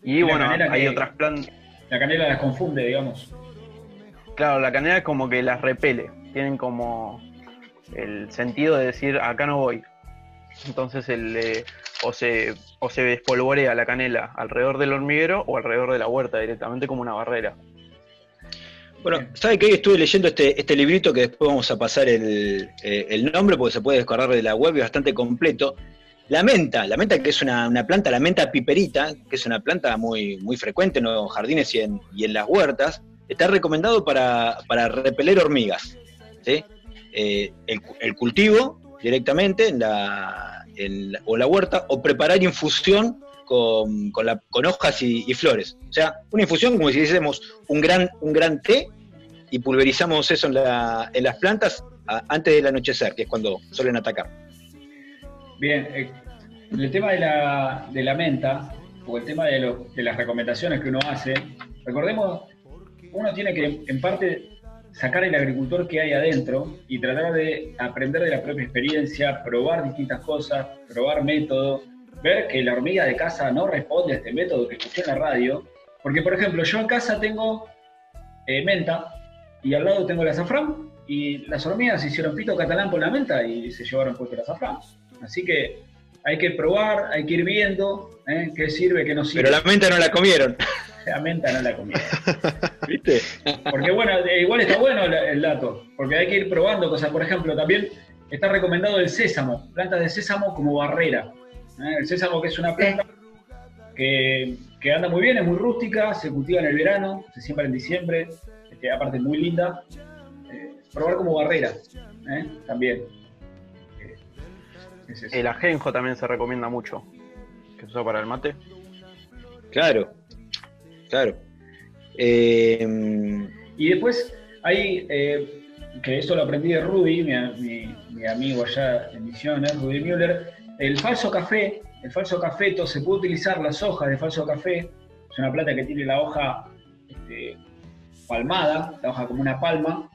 Y, bueno, hay otras plantas. La canela las confunde, digamos. Claro, la canela es como que las repele. Tienen como el sentido de decir, acá no voy. Entonces el, eh, o, se, o se despolvorea la canela alrededor del hormiguero o alrededor de la huerta, directamente como una barrera. Bueno, ¿sabe que estuve leyendo este, este librito que después vamos a pasar el, eh, el nombre porque se puede descargar de la web y es bastante completo? La menta, la menta que es una, planta, la menta piperita, que es una planta muy, muy frecuente en los jardines y en, las huertas, está recomendado para, repeler hormigas. Eh, el, cultivo directamente en la, o la huerta o preparar infusión con, hojas y, flores. O sea, una infusión como si hiciésemos un gran, un gran té y pulverizamos eso en, las plantas antes del anochecer, que es cuando suelen atacar. Bien, eh, el tema de la, de la menta, o el tema de, de las recomendaciones que uno hace, recordemos, uno tiene que en parte sacar el agricultor que hay adentro y tratar de aprender de la propia experiencia, probar distintas cosas, probar métodos, ver que la hormiga de casa no responde a este método que escuché en la radio. Porque, por ejemplo, yo en casa tengo eh, menta y al lado tengo el azafrán y las hormigas hicieron pito catalán por la menta y se llevaron puesto el azafrán. Así que hay que probar, hay que ir viendo ¿eh? qué sirve, qué no sirve. Pero la menta no la comieron. La menta no la comí. (laughs) ¿Viste? Porque bueno, igual está bueno el, dato, porque hay que ir probando cosas. Por ejemplo, también está recomendado el sésamo, plantas de sésamo como barrera. ¿eh? El sésamo que es una planta que, anda muy bien, es muy rústica, se cultiva en el verano, se siembra en diciembre, que aparte es muy linda. Eh, probar como barrera, ¿eh? también. el ajenjo también se recomienda mucho, que se usa para el mate. Claro, claro. Eh, y después hay, eh, que esto lo aprendí de Rudy, mi, amigo allá en Misiones, Rudy Müller, el falso café, el falso cafeto, se puede utilizar las hojas de falso café, es una planta que tiene la hoja este, palmada, la hoja como una palma,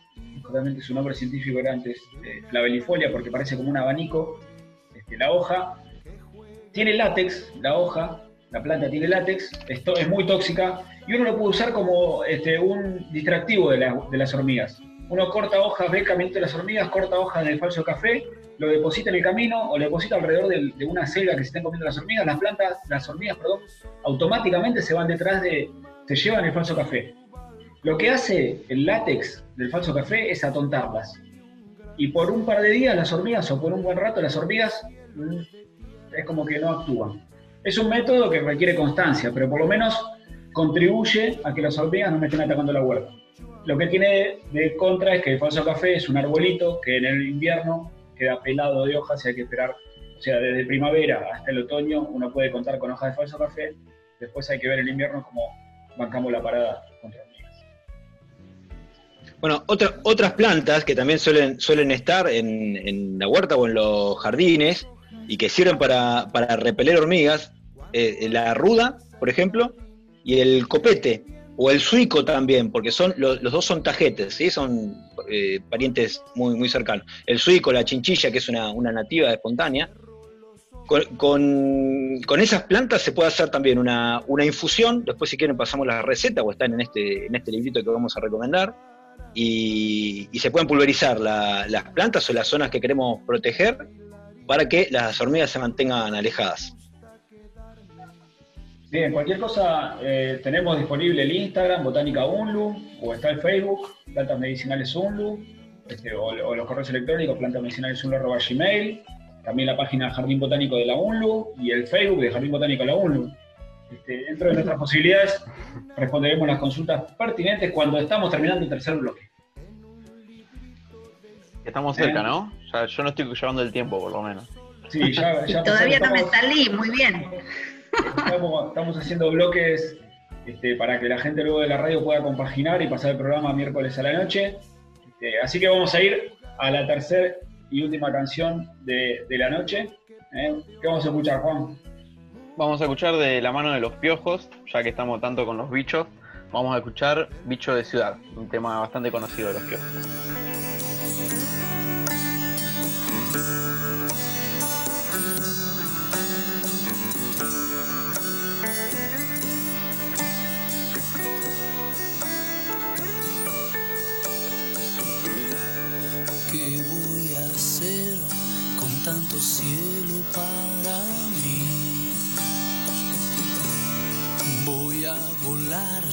realmente su nombre científico era antes eh, flavelifolia porque parece como un abanico, este, la hoja, tiene látex, la hoja, la planta tiene látex, esto es muy tóxica y uno lo puede usar como este, un distractivo de, las hormigas. Uno corta hojas, ve el camino de las hormigas, corta hojas de falso café, lo deposita en el camino o lo deposita alrededor de, una selva que se estén comiendo las hormigas, las plantas, las hormigas, perdón, automáticamente se van detrás de, se llevan el falso café. Lo que hace el látex del falso café es atontarlas. Y por un par de días las hormigas, o por un buen rato las hormigas, mm, es como que no actúan. Es un método que requiere constancia, pero por lo menos contribuye a que las hormigas no me estén atacando la huerta. Lo que tiene de contra es que el falso café es un arbolito que en el invierno queda pelado de hojas y hay que esperar, o sea, desde primavera hasta el otoño uno puede contar con hojas de falso café, después hay que ver el invierno cómo bancamos la parada contra hormigas. Bueno, otras plantas que también suelen, suelen estar en, en, la huerta o en los jardines y que sirven para, para repeler hormigas eh, la ruda, por ejemplo, y el copete, o el suico también, porque son los, dos son tajetes, ¿sí? son eh, parientes muy, muy cercanos. El suico, la chinchilla, que es una, nativa espontánea. Con, esas plantas se puede hacer también una, infusión, después si quieren pasamos la receta o están en este, en este librito que vamos a recomendar, y, se pueden pulverizar las plantas o las zonas que queremos proteger para que las hormigas se mantengan alejadas. Bien, cualquier cosa, eh, tenemos disponible el Instagram, Botánica Unlu, o está el Facebook, Plantas Medicinales Unlu, este, o, los correos electrónicos, plantasmedicinalesunlu.gmail, también la página Jardín Botánico de la UNLU y el Facebook de Jardín Botánico de la UNLU. Este, dentro de nuestras posibilidades, responderemos las consultas pertinentes cuando estamos terminando el tercer bloque. Estamos cerca. ¿no? yo no estoy llevando el tiempo, por lo menos. Sí, ya, ya (laughs) Todavía no me salí, muy bien. Estamos, haciendo bloques este, para que la gente luego de la radio pueda compaginar y pasar el programa miércoles a la noche. Este, así que vamos a ir a la tercera y última canción de, la noche. ¿eh? ¿Qué vamos a escuchar, Juan? Vamos a escuchar de la mano de los piojos, ya que estamos tanto con los bichos. Vamos a escuchar Bicho de Ciudad, un tema bastante conocido de los piojos.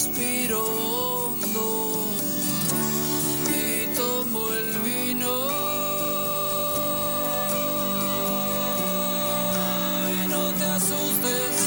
Respiro hondo y tomo el vino. Y no te asustes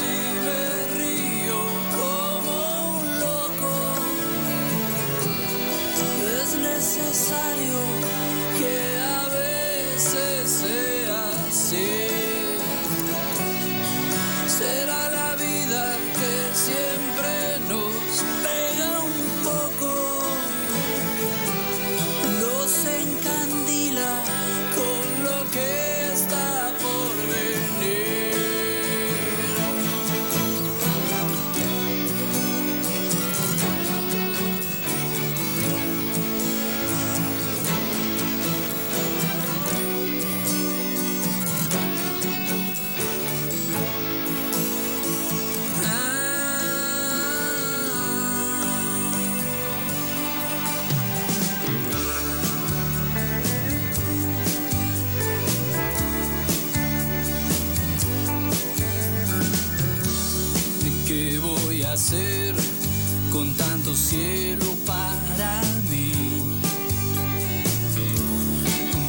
cuarto cielo para mí.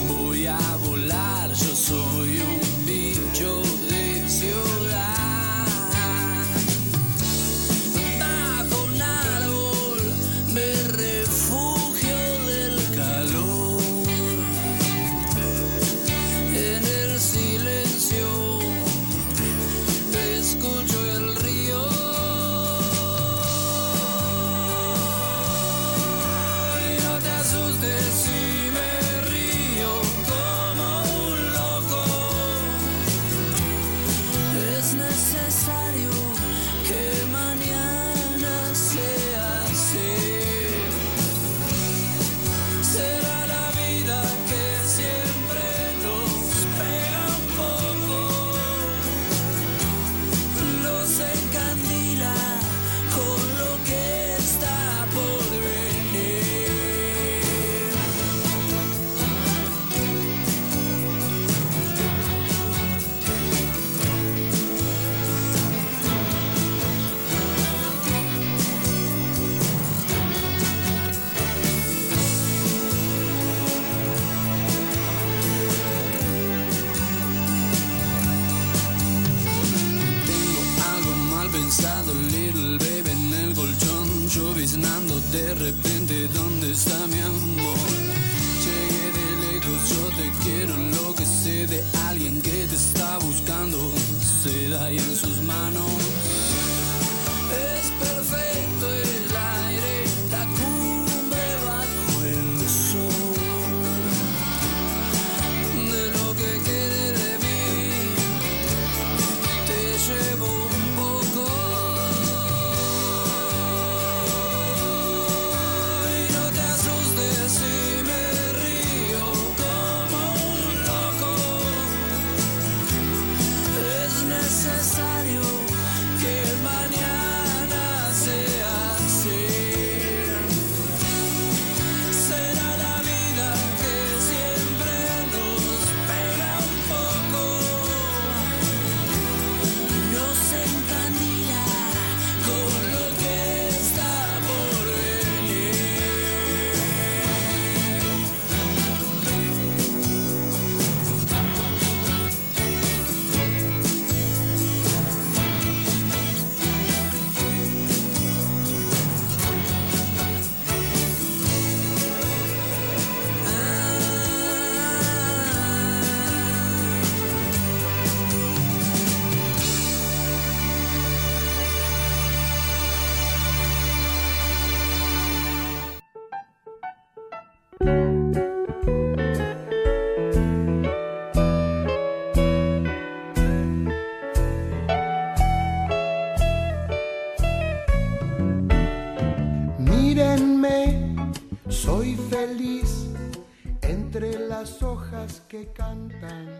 Voy a volar, yo soy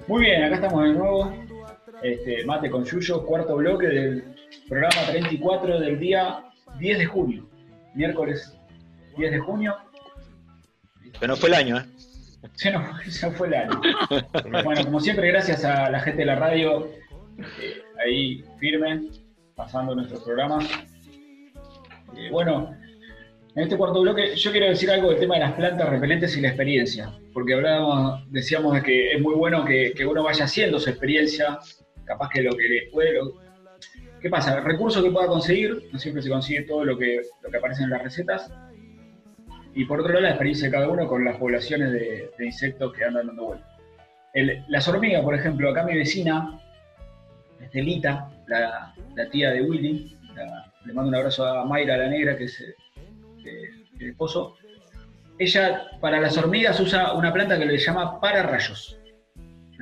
Muy bien, acá estamos de nuevo. Este, Mate con Yuyo, cuarto bloque del programa 34 del día 10 de junio. Miércoles 10 de junio. Que no fue el año, ¿eh? Se nos, (laughs) se nos fue el año. Bueno, como siempre, gracias a la gente de la radio, eh, ahí firme, pasando nuestros programas. Eh, bueno, en este cuarto bloque yo quiero decir algo del tema de las plantas repelentes y la experiencia, porque hablábamos, decíamos de que es muy bueno que, uno vaya haciendo su experiencia, capaz que lo que le puede... lo- ¿Qué pasa? El recurso que pueda conseguir, no siempre se consigue todo lo que, lo que aparece en las recetas, y por otro lado la experiencia de cada uno con las poblaciones de, insectos que andan dando vueltas. El- las hormigas, por ejemplo, acá mi vecina, Estelita, la, tía de Willy, le mando un abrazo a Mayra la negra, que es el esposo. Ella para las hormigas usa una planta que le llama pararrayos.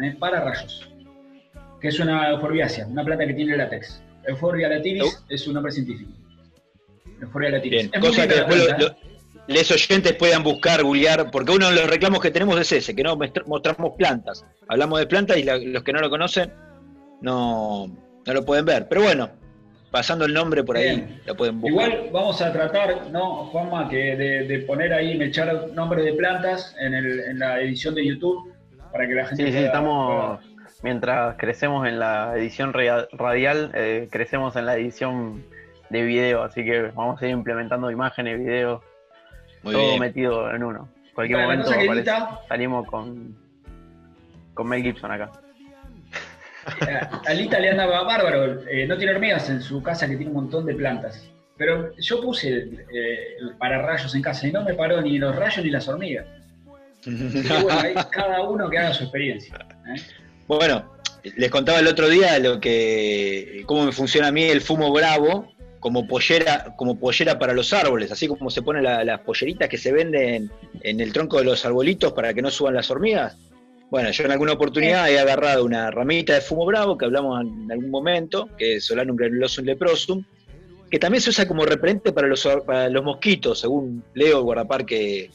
¿eh? Pararrayos. Que es una euforbiácea, una planta que tiene látex. Euphorbia latiris es un nombre científico. Euphorbia latiris. Bien, Es cosa que después planta, lo- lo- les oyentes puedan buscar, googlear, porque uno de los reclamos que tenemos es ese, que no mostr- mostramos plantas. Hablamos de plantas y la- los que no lo conocen no, no lo pueden ver. Pero bueno, pasando el nombre por ahí, Bien. lo pueden buscar. Igual vamos a tratar, ¿no, Juanma, que de, de poner ahí, me echar nombres de plantas en, el- en la edición de YouTube para que la gente Sí, sí, pueda- estamos. Mientras crecemos en la edición radial, eh, crecemos en la edición de video, así que vamos a ir implementando imágenes, videos, Muy todo bien. metido en uno. En cualquier la momento aparece- salimos con, con Mel Gibson acá. Alita le anda bárbaro, eh, no tiene hormigas en su casa que tiene un montón de plantas. Pero yo puse eh, el pararrayos en casa y no me paró ni los rayos ni las hormigas. (laughs) Bueno, ahí cada uno que haga su experiencia. ¿eh? Bueno, les contaba el otro día lo que cómo me funciona a mí el fumo bravo como pollera, como pollera para los árboles, así como se ponen la- las polleritas que se venden en el tronco de los arbolitos para que no suban las hormigas. Bueno, yo en alguna oportunidad he agarrado una ramita de fumo bravo que hablamos en algún momento, que es Solanum granulosum leprosum, que también se usa como repelente para los, para los mosquitos, según Leo, el guardaparque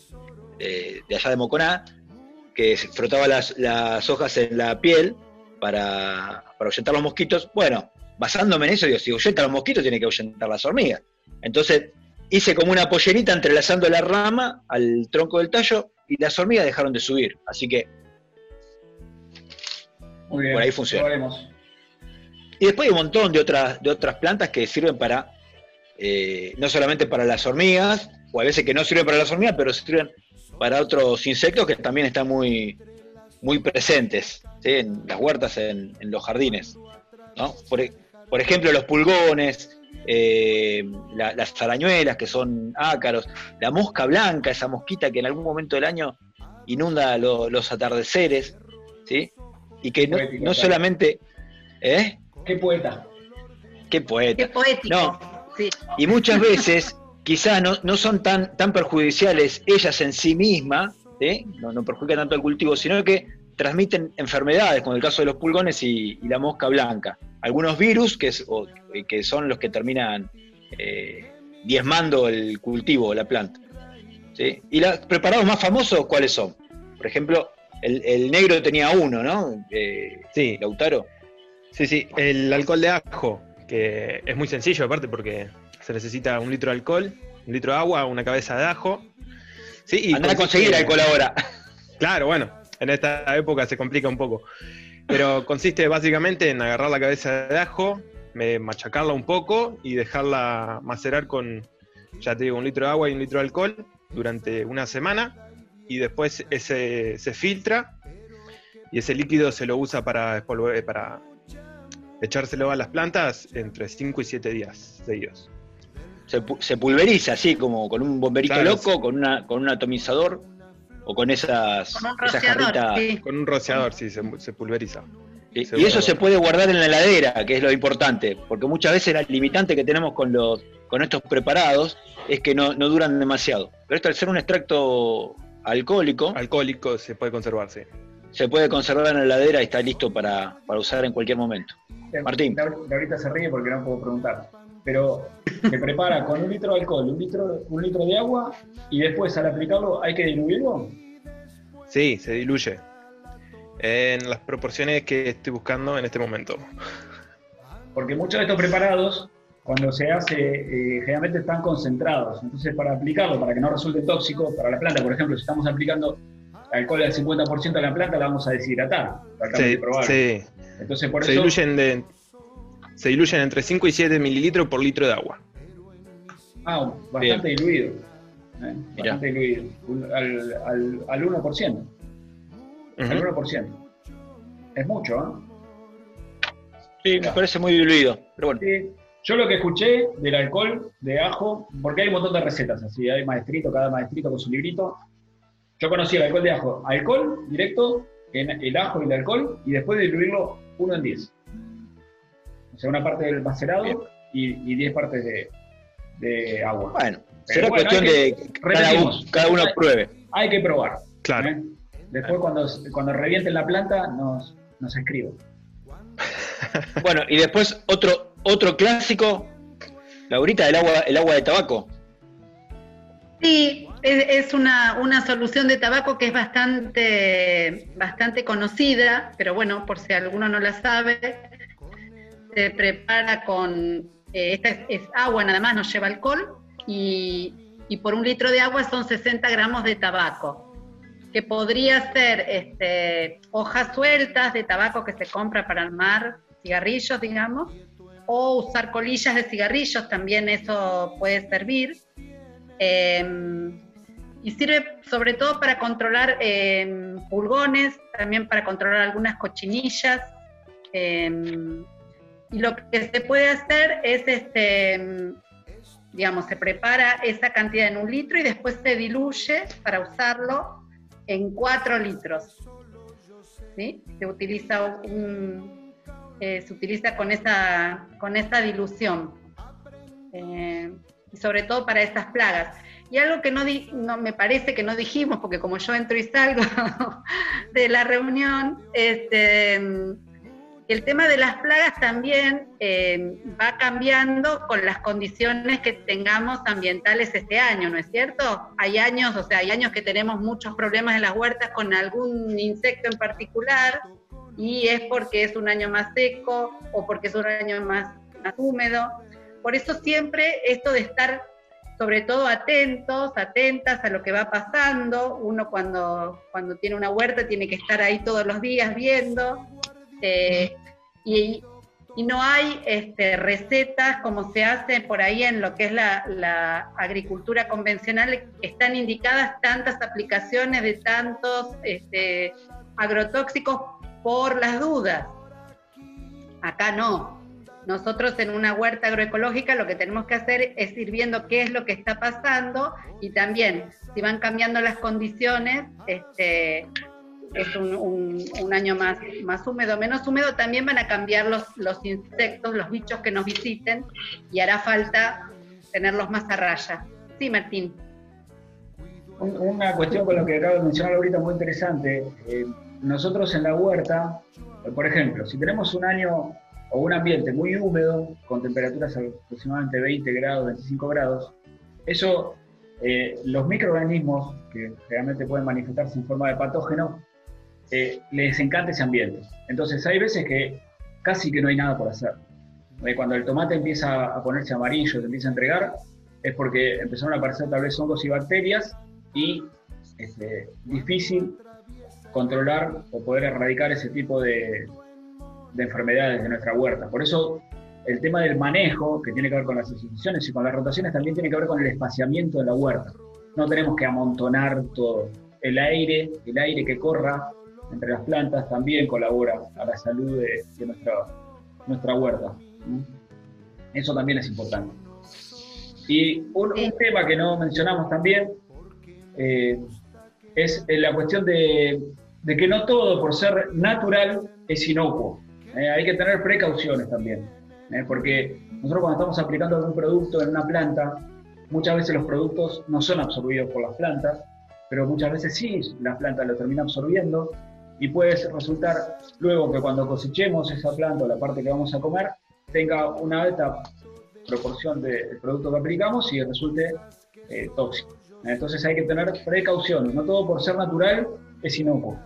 eh, de allá de Moconá, que frotaba las, las hojas en la piel para, para ahuyentar los mosquitos. Bueno, basándome en eso, digo, si ahuyenta los mosquitos, tiene que ahuyentar las hormigas. Entonces, hice como una pollerita entrelazando la rama al tronco del tallo y las hormigas dejaron de subir. Así que, Muy bien, Por ahí funciona. y después hay un montón de otras, de otras plantas que sirven para, eh, no solamente para las hormigas, o a veces que no sirven para las hormigas, pero sirven para otros insectos que también están muy, muy presentes ¿sí? en las huertas, en, en los jardines. ¿no? Por, e- por ejemplo, los pulgones, eh, la- las arañuelas que son ácaros, la mosca blanca, esa mosquita que en algún momento del año inunda lo- los atardeceres, ¿sí? Y que no, Poético, no solamente... ¿Eh? Qué poeta. Qué poeta. Qué poético. No. Sí. Y muchas veces quizás no, no son tan, tan perjudiciales ellas en sí mismas, ¿sí? no, no perjudican tanto al cultivo, sino que transmiten enfermedades, como el caso de los pulgones y, y la mosca blanca. Algunos virus que, es- o- que son los que terminan eh, diezmando el cultivo, la planta. ¿sí? Y los preparados más famosos, ¿cuáles son? Por ejemplo, el, el negro tenía uno, ¿no? Eh, Sí, Lautaro. sí, sí. El alcohol de ajo, que es muy sencillo aparte porque se necesita un litro de alcohol, un litro de agua, una cabeza de ajo. Sí, y Andá a conseguir alcohol ahora. Claro, bueno, en esta época se complica un poco. Pero consiste básicamente en agarrar la cabeza de ajo, machacarla un poco y dejarla macerar con, ya te digo, un litro de agua y un litro de alcohol durante una semana. Y después ese se filtra y ese líquido se lo usa para, espolvo- para echárselo a las plantas entre 5 y 7 días seguidos. se, pu- se pulveriza así como con un bomberito Claro, loco, con una con un atomizador o con esas, Con un esas rociador, jarritas. sí. Con un rociador, sí, se, se pulveriza. Y, eso se puede guardar en la heladera, que es lo importante, porque muchas veces la limitante que tenemos con los con estos preparados es que no, no duran demasiado. Pero esto al ser un extracto alcohólico, Alcohólico se puede conservar, sí. se puede conservar en la heladera y está listo para, para usar en cualquier momento. Martín. La- la ahorita se ríe porque no puedo preguntar. Pero se prepara con un litro de alcohol, un litro, un litro de agua y después al aplicarlo hay que diluirlo. Sí, se diluye. En las proporciones que estoy buscando en este momento. Porque muchos de estos preparados, cuando se hace, eh, generalmente están concentrados. Entonces, para aplicarlo, para que no resulte tóxico para la planta, por ejemplo, si estamos aplicando alcohol al 50% a la planta, la vamos a deshidratar. De probar. se- Entonces, por se eso. diluyen de, se diluyen entre 5 y 7 mililitros por litro de agua. Ah, bastante diluido. ¿eh? Bastante diluido. Un- Al, al, al 1%. Al Ujú. 1%. Es mucho, ¿eh? Sí, me parece muy diluido, pero bueno. Sí. Yo lo que escuché del alcohol de ajo, porque hay un montón de recetas así, hay maestrito, cada maestrito con su librito. Yo conocí el alcohol de ajo. Alcohol directo en el ajo y el alcohol y después de diluirlo uno en 10. O sea, una parte del macerado y, y 10 partes de, de agua. Bueno, Pero será bueno, cuestión que- de cada, uno- cada uno Hay- pruebe. Hay que probar. Claro. ¿eh? Después cuando, cuando revienten la planta nos, nos escribo. (laughs) Bueno, y después otro, otro clásico, Laurita, el agua, el agua de tabaco. Sí, es, una, una solución de tabaco que es bastante, bastante conocida, pero bueno, por si alguno no la sabe, se prepara con, eh, esta es, es agua nada más, no lleva alcohol, y, y por un litro de agua son 60 gramos de tabaco, que podría ser este, hojas sueltas de tabaco que se compra para armar cigarrillos, digamos, o usar colillas de cigarrillos, también eso puede servir. Em, y sirve sobre todo para controlar em, pulgones, también para controlar algunas cochinillas. Em, y lo que se puede hacer es, este, digamos, se prepara esa cantidad en un litro y después se diluye para usarlo en cuatro litros. Se utiliza eh, se utiliza con esa, con esa dilución. Eh, y sobre todo para estas plagas. Y algo que no, no, me parece que no dijimos, porque como yo entro y salgo (laughs) de la reunión, este, el tema de las plagas también eh, va cambiando con las condiciones que tengamos ambientales este año, ¿no es cierto? Hay años, o sea, hay años que tenemos muchos problemas en las huertas con algún insecto en particular y es porque es un año más seco o porque es un año más, más húmedo. Por eso siempre esto de estar sobre todo atentos, atentas a lo que va pasando. Uno cuando, cuando tiene una huerta tiene que estar ahí todos los días viendo. Eh, y, no hay este, recetas como se hace por ahí en lo que es la, agricultura convencional, están indicadas tantas aplicaciones de tantos este, agrotóxicos por las dudas. Acá no. Nosotros en una huerta agroecológica lo que tenemos que hacer es ir viendo qué es lo que está pasando y también si van cambiando las condiciones, este, es un, año más, más húmedo, menos húmedo, también van a cambiar los, los insectos, los bichos que nos visiten y hará falta tenerlos más a raya. Sí, Martín. Una cuestión con lo que acabo de mencionar ahorita muy interesante. Eh, nosotros en la huerta, por ejemplo, si tenemos un año o un ambiente muy húmedo, con temperaturas aproximadamente 20 grados, 25 grados, eso, eh, los microorganismos que realmente pueden manifestarse en forma de patógeno, eh, les encanta ese ambiente. Entonces hay veces que casi que no hay nada por hacer. Eh, cuando el tomate empieza a ponerse amarillo, se empieza a entregar, es porque empezaron a aparecer tal vez hongos y bacterias y es este, difícil controlar o poder erradicar ese tipo de, de enfermedades de nuestra huerta. Por eso el tema del manejo, que tiene que ver con las asociaciones y con las rotaciones, también tiene que ver con el espaciamiento de la huerta. No tenemos que amontonar todo. El aire, el aire que corra entre las plantas también colabora a la salud de, nuestra, nuestra huerta. Eso también es importante. Y un, tema que no mencionamos también eh, es la cuestión de, que no todo por ser natural es inocuo. Eh, hay que tener precauciones también, eh, porque nosotros cuando estamos aplicando algún producto en una planta, muchas veces los productos no son absorbidos por las plantas, pero muchas veces sí, la planta lo termina absorbiendo y puede resultar luego que cuando cosechemos esa planta o la parte que vamos a comer tenga una alta proporción del producto que aplicamos y resulte eh, tóxico. Entonces hay que tener precauciones, no todo por ser natural es inocuo.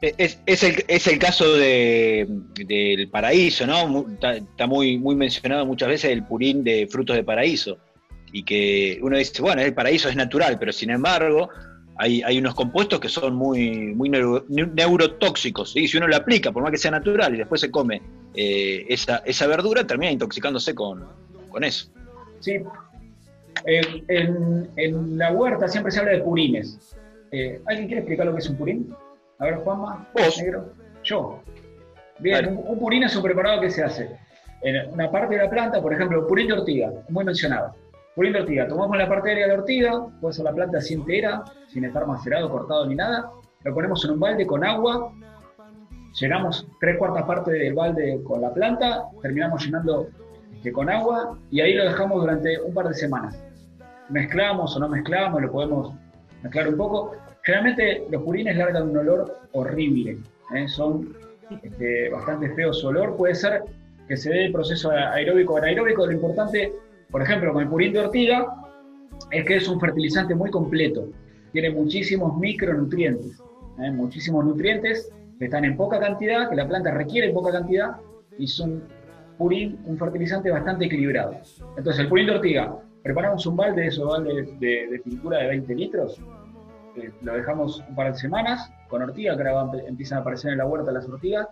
Es, es, el, es el caso de, del paraíso, ¿no? Está, muy, muy mencionado muchas veces el purín de frutos de paraíso. Y que uno dice, bueno, el paraíso es natural, pero sin embargo, hay, unos compuestos que son muy, muy neurotóxicos. Y si uno lo aplica, por más que sea natural, y después se come eh, esa, esa, verdura, termina intoxicándose con, eso. Sí. en, en, la huerta siempre se habla de purines. Eh, ¿Alguien quiere explicar lo que es un purín? A ver, Juanma. Vos. Negro. Yo. Bien, un, purín es un preparado que se hace en una parte de la planta, por ejemplo, purín de ortiga, muy mencionado. Purín de ortiga, tomamos la parte aérea de la ortiga, puede ser la planta así entera, sin estar macerado, cortado ni nada, lo ponemos en un balde con agua, llenamos tres cuartas partes del balde con la planta, terminamos llenando este, con agua y ahí lo dejamos durante un par de semanas. Mezclamos o no mezclamos, lo podemos mezclar un poco. Generalmente los purines largan un olor horrible, ¿eh? son este, bastante feos su olor. Puede ser que se dé el proceso aeróbico o anaeróbico. Lo importante, por ejemplo, con el purín de ortiga, es que es un fertilizante muy completo. Tiene muchísimos micronutrientes, ¿eh? muchísimos nutrientes que están en poca cantidad, que la planta requiere en poca cantidad, y son purín, un fertilizante bastante equilibrado. Entonces, el purín de ortiga, preparamos un balde de esos baldes de, de pintura de 20 litros, lo dejamos un par de semanas con ortiga, que ahora empiezan a aparecer en la huerta las ortigas,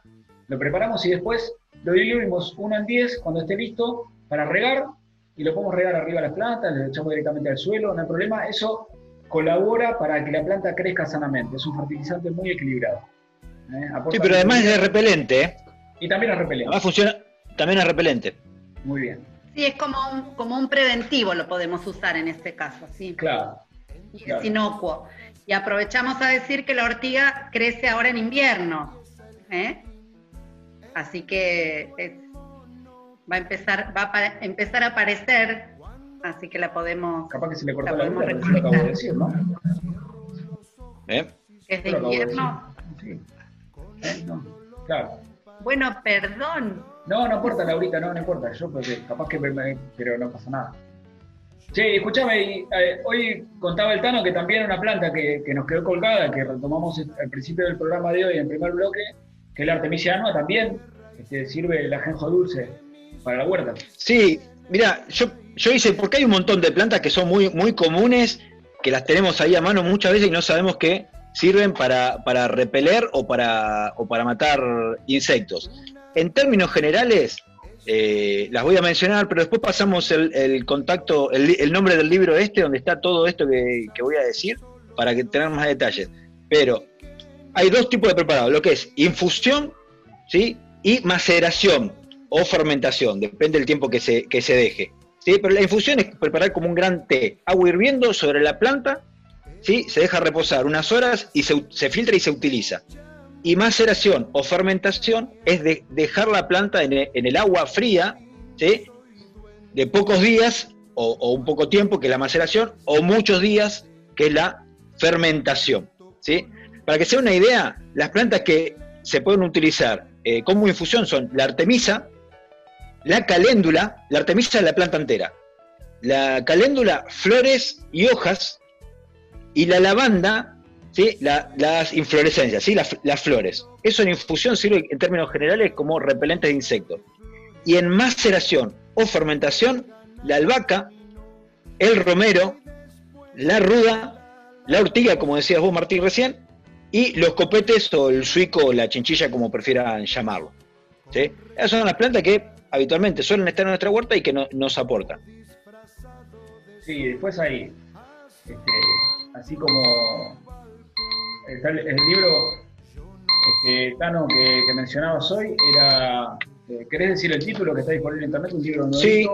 lo preparamos y después lo diluimos uno en 10 cuando esté listo para regar y lo podemos regar arriba de las plantas, lo echamos directamente al suelo, no hay problema. Eso colabora para que la planta crezca sanamente. Es un fertilizante muy equilibrado. ¿eh? Sí, pero además es repelente. ¿eh? Y también es repelente. Además funciona, también es repelente. Muy bien. Sí, es como un, como un preventivo lo podemos usar en este caso, sí. Claro. Y es inocuo. Y aprovechamos a decir que la ortiga crece ahora en invierno. ¿eh? Así que va a empezar, va a empezar a aparecer, así que la podemos. Capaz que se le cortó la, luz, lo acabo de decir, ¿no? ¿Eh? ¿Es de invierno? Sí. ¿Eh? No. Claro. Bueno, perdón. No, no importa, Laurita, no, no importa. Yo, porque capaz que. Pero no pasa nada. Che, escúchame, eh, hoy contaba el Tano que también una planta que, nos quedó colgada, que retomamos al principio del programa de hoy, en primer bloque, que es la Artemisia annua, también este, sirve el ajenjo dulce para la huerta. Sí, mira, yo, yo hice, porque hay un montón de plantas que son muy, muy comunes, que las tenemos ahí a mano muchas veces y no sabemos que sirven para, para repeler o para, o para matar insectos. En términos generales, eh, las voy a mencionar, pero después pasamos el, contacto, el, nombre del libro este, donde está todo esto que, voy a decir, para que tengan más detalles. Pero hay dos tipos de preparado, lo que es infusión ¿sí? y maceración o fermentación, depende del tiempo que se, se deje. ¿sí? Pero la infusión es preparar como un gran té, agua hirviendo sobre la planta, ¿sí? se deja reposar unas horas y se, se filtra y se utiliza. Y maceración o fermentación es de dejar la planta en el, agua fría, ¿sí? de pocos días o, un poco tiempo, que es la maceración, o muchos días, que es la fermentación. ¿sí? Para que sea una idea, las plantas que se pueden utilizar eh, como infusión son la artemisa, la caléndula, la artemisa es la planta entera, la caléndula, flores y hojas, y la lavanda, ¿sí? las inflorescencias, ¿sí? las, flores. Eso en infusión sirve en términos generales como repelente de insectos. Y en maceración o fermentación, la albahaca, el romero, la ruda, la ortiga, como decías vos Martín recién, y los copetes o el suico o la chinchilla, como prefieran llamarlo. ¿sí? Esas son las plantas que habitualmente suelen estar en nuestra huerta y que nos aportan. Sí, después hay, este, así como el, libro este, Tano que, mencionabas hoy, era, eh, ¿querés decir el título que está disponible en internet? Un libro nuevo sí,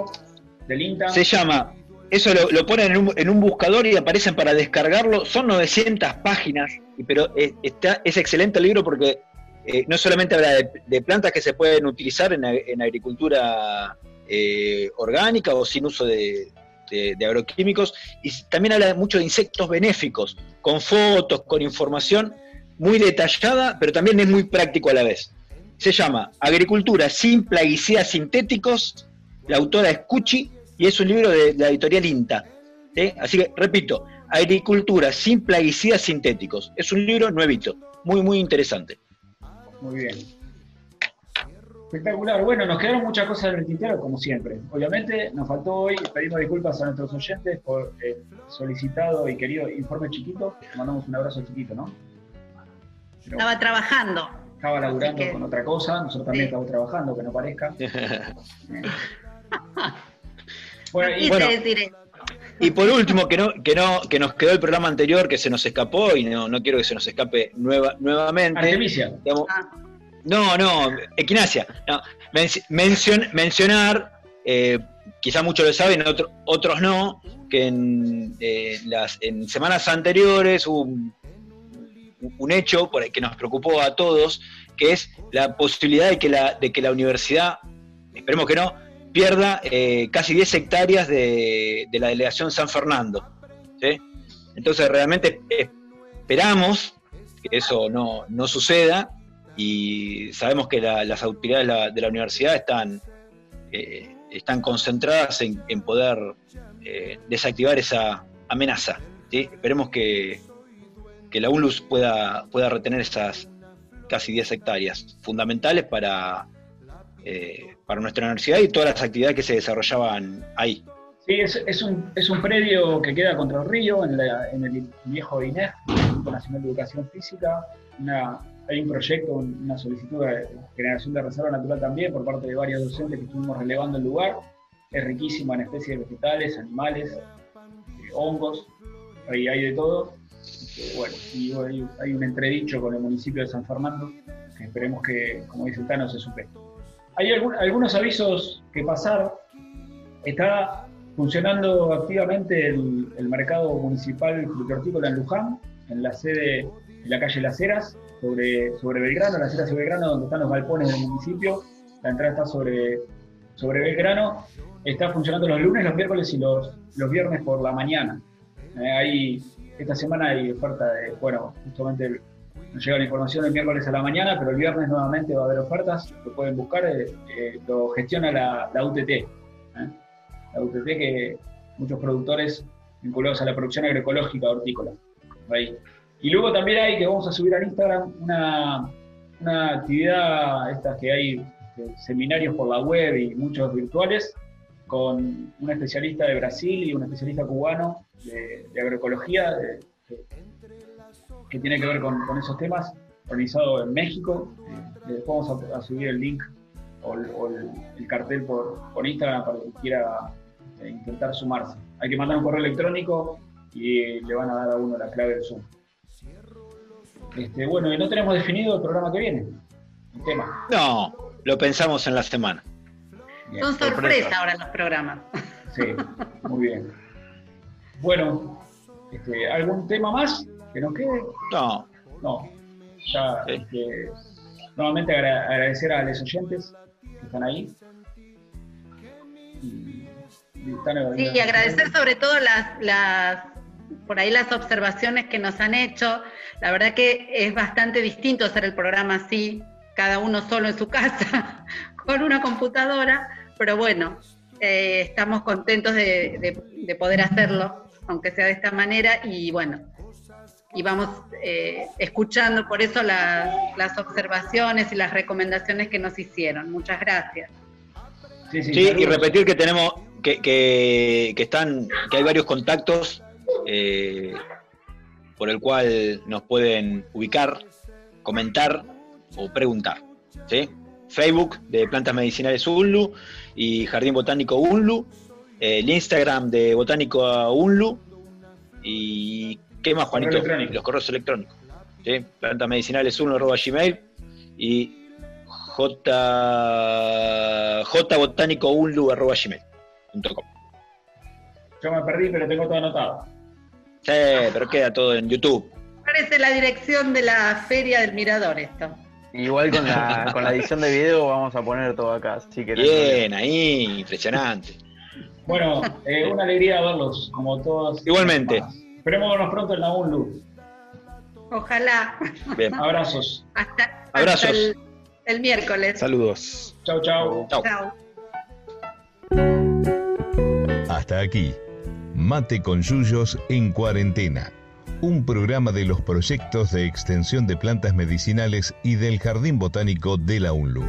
del INTA. Se llama, eso lo, ponen en un, buscador y aparecen para descargarlo, son 900 páginas, pero es, está, es excelente el libro porque eh, no solamente habla de, plantas que se pueden utilizar en, agricultura eh, orgánica o sin uso de, de, agroquímicos, y también habla mucho de insectos benéficos, con fotos, con información muy detallada, pero también es muy práctico a la vez. Se llama Agricultura sin plaguicidas sintéticos, la autora es Cuchi, y es un libro de, la editorial INTA. Así que, repito, Agricultura sin plaguicidas sintéticos. Es un libro nuevito, muy, muy interesante. Muy bien. Espectacular. Bueno, nos quedaron muchas cosas en el tintero, como siempre. Obviamente, nos faltó hoy, pedimos disculpas a nuestros oyentes por el solicitado y querido informe chiquito. Mandamos un abrazo chiquito, ¿no? estaba trabajando. Estaba laburando con otra cosa, nosotros también estamos trabajando, que no parezca. (laughs) (laughs) bueno, y, por último, que no, que no, que nos quedó el programa anterior, que se nos escapó, y no, no quiero que se nos escape nueva, nuevamente. Artemisia. Ah. No, no, equinacia. No. mencionar, eh, quizá muchos lo saben, otros no, que en, eh, las, en semanas anteriores hubo un, hecho por que nos preocupó a todos, que es la posibilidad de que la, de que la universidad, esperemos que no, pierda eh, casi 10 hectáreas de, la delegación San Fernando. Entonces realmente esperamos que eso no, no suceda y sabemos que las autoridades de la, universidad están, eh, están concentradas en, poder eh, desactivar esa amenaza. Esperemos que, la UNLUS pueda, pueda retener esas casi 10 hectáreas fundamentales para, eh, para nuestra universidad y todas las actividades que se desarrollaban ahí. Sí, es, un, es un predio que queda contra el río, en, el viejo INEF, Instituto Nacional de Educación Física, una hay un proyecto, una solicitud de generación de reserva natural también por parte de varios docentes que estuvimos relevando el lugar. Es riquísimo en especies vegetales, animales, eh, hongos, ahí hay de todo. Eh, bueno, y hay, un entredicho con el municipio de San Fernando, que esperemos que, como dice Tano, se supere. Hay algunos avisos que pasar. Está funcionando activamente el, mercado municipal frutícola en Luján, en la sede la calle Las Heras, sobre, sobre Belgrano, Las Heras y Belgrano, donde están los galpones del municipio. La entrada está sobre, sobre Belgrano. Está funcionando los lunes, los miércoles y los, los viernes por la mañana. Eh, hay, esta semana hay oferta de, bueno, justamente nos llega la información el miércoles a la mañana, pero el viernes nuevamente va a haber ofertas, lo pueden buscar, eh, eh, lo gestiona la, la UTT. La UTT que muchos productores vinculados a la producción agroecológica hortícola. Ahí. Y luego también hay que vamos a subir al Instagram una, actividad, estas que hay seminarios por la web y muchos virtuales, con un especialista de Brasil y un especialista cubano de, agroecología, que tiene que ver con, esos temas, organizado en México. Eh, después vamos a, a subir el link o, el, cartel por, por Instagram para quien quiera eh, intentar sumarse. Hay que mandar un correo electrónico y le van a dar a uno la clave del Zoom. Este, bueno, y no tenemos definido el programa que viene, el tema. No, lo pensamos en la semana. Bien, Son sorpresa ahora los programas. Sí, muy bien. Bueno, este, ¿algún tema más que nos quede? No, No. Ya, Sí. este, nuevamente agra- agradecer a los oyentes que están ahí. Y, y están- Sí, y agradecer sobre todo las, las, por ahí las observaciones que nos han hecho. La verdad que es bastante distinto hacer el programa así, cada uno solo en su casa, (laughs) con una computadora, pero bueno, eh, estamos contentos de, de- de poder hacerlo, aunque sea de esta manera, y bueno, y vamos eh, escuchando por eso la- las observaciones y las recomendaciones que nos hicieron. Muchas gracias. Sí, sí, Sí, y repetir que tenemos, que, que, que están, que hay varios contactos eh, por el cual nos pueden ubicar, comentar o preguntar. ¿sí? Facebook de Plantas Medicinales UNLU y Jardín Botánico UNLU, el Instagram de Botánico UNLU y ¿qué más, Juanito? Los correos electrónicos. ¿sí? Plantas Medicinales UNLU arroba gmail y J, jbotánicounlu.gmail.com. Yo me perdí, pero tengo todo anotado. Sí, pero queda todo en YouTube. Parece la dirección de la Feria del Mirador esto. Igual con la, (laughs) con la edición de video vamos a poner todo acá, así que Bien, ahí, impresionante. Bueno, eh, una alegría verlos, como todos. Igualmente. Esperemos vernos pronto en la UNLU. Ojalá. Bien. Abrazos. Hasta, hasta Abrazos. el, el miércoles. Saludos. Chau, chau. Chau. Chao. Hasta aquí, Mate con Yuyos en cuarentena, un programa de los proyectos de extensión de plantas medicinales y del Jardín Botánico de la UNLU.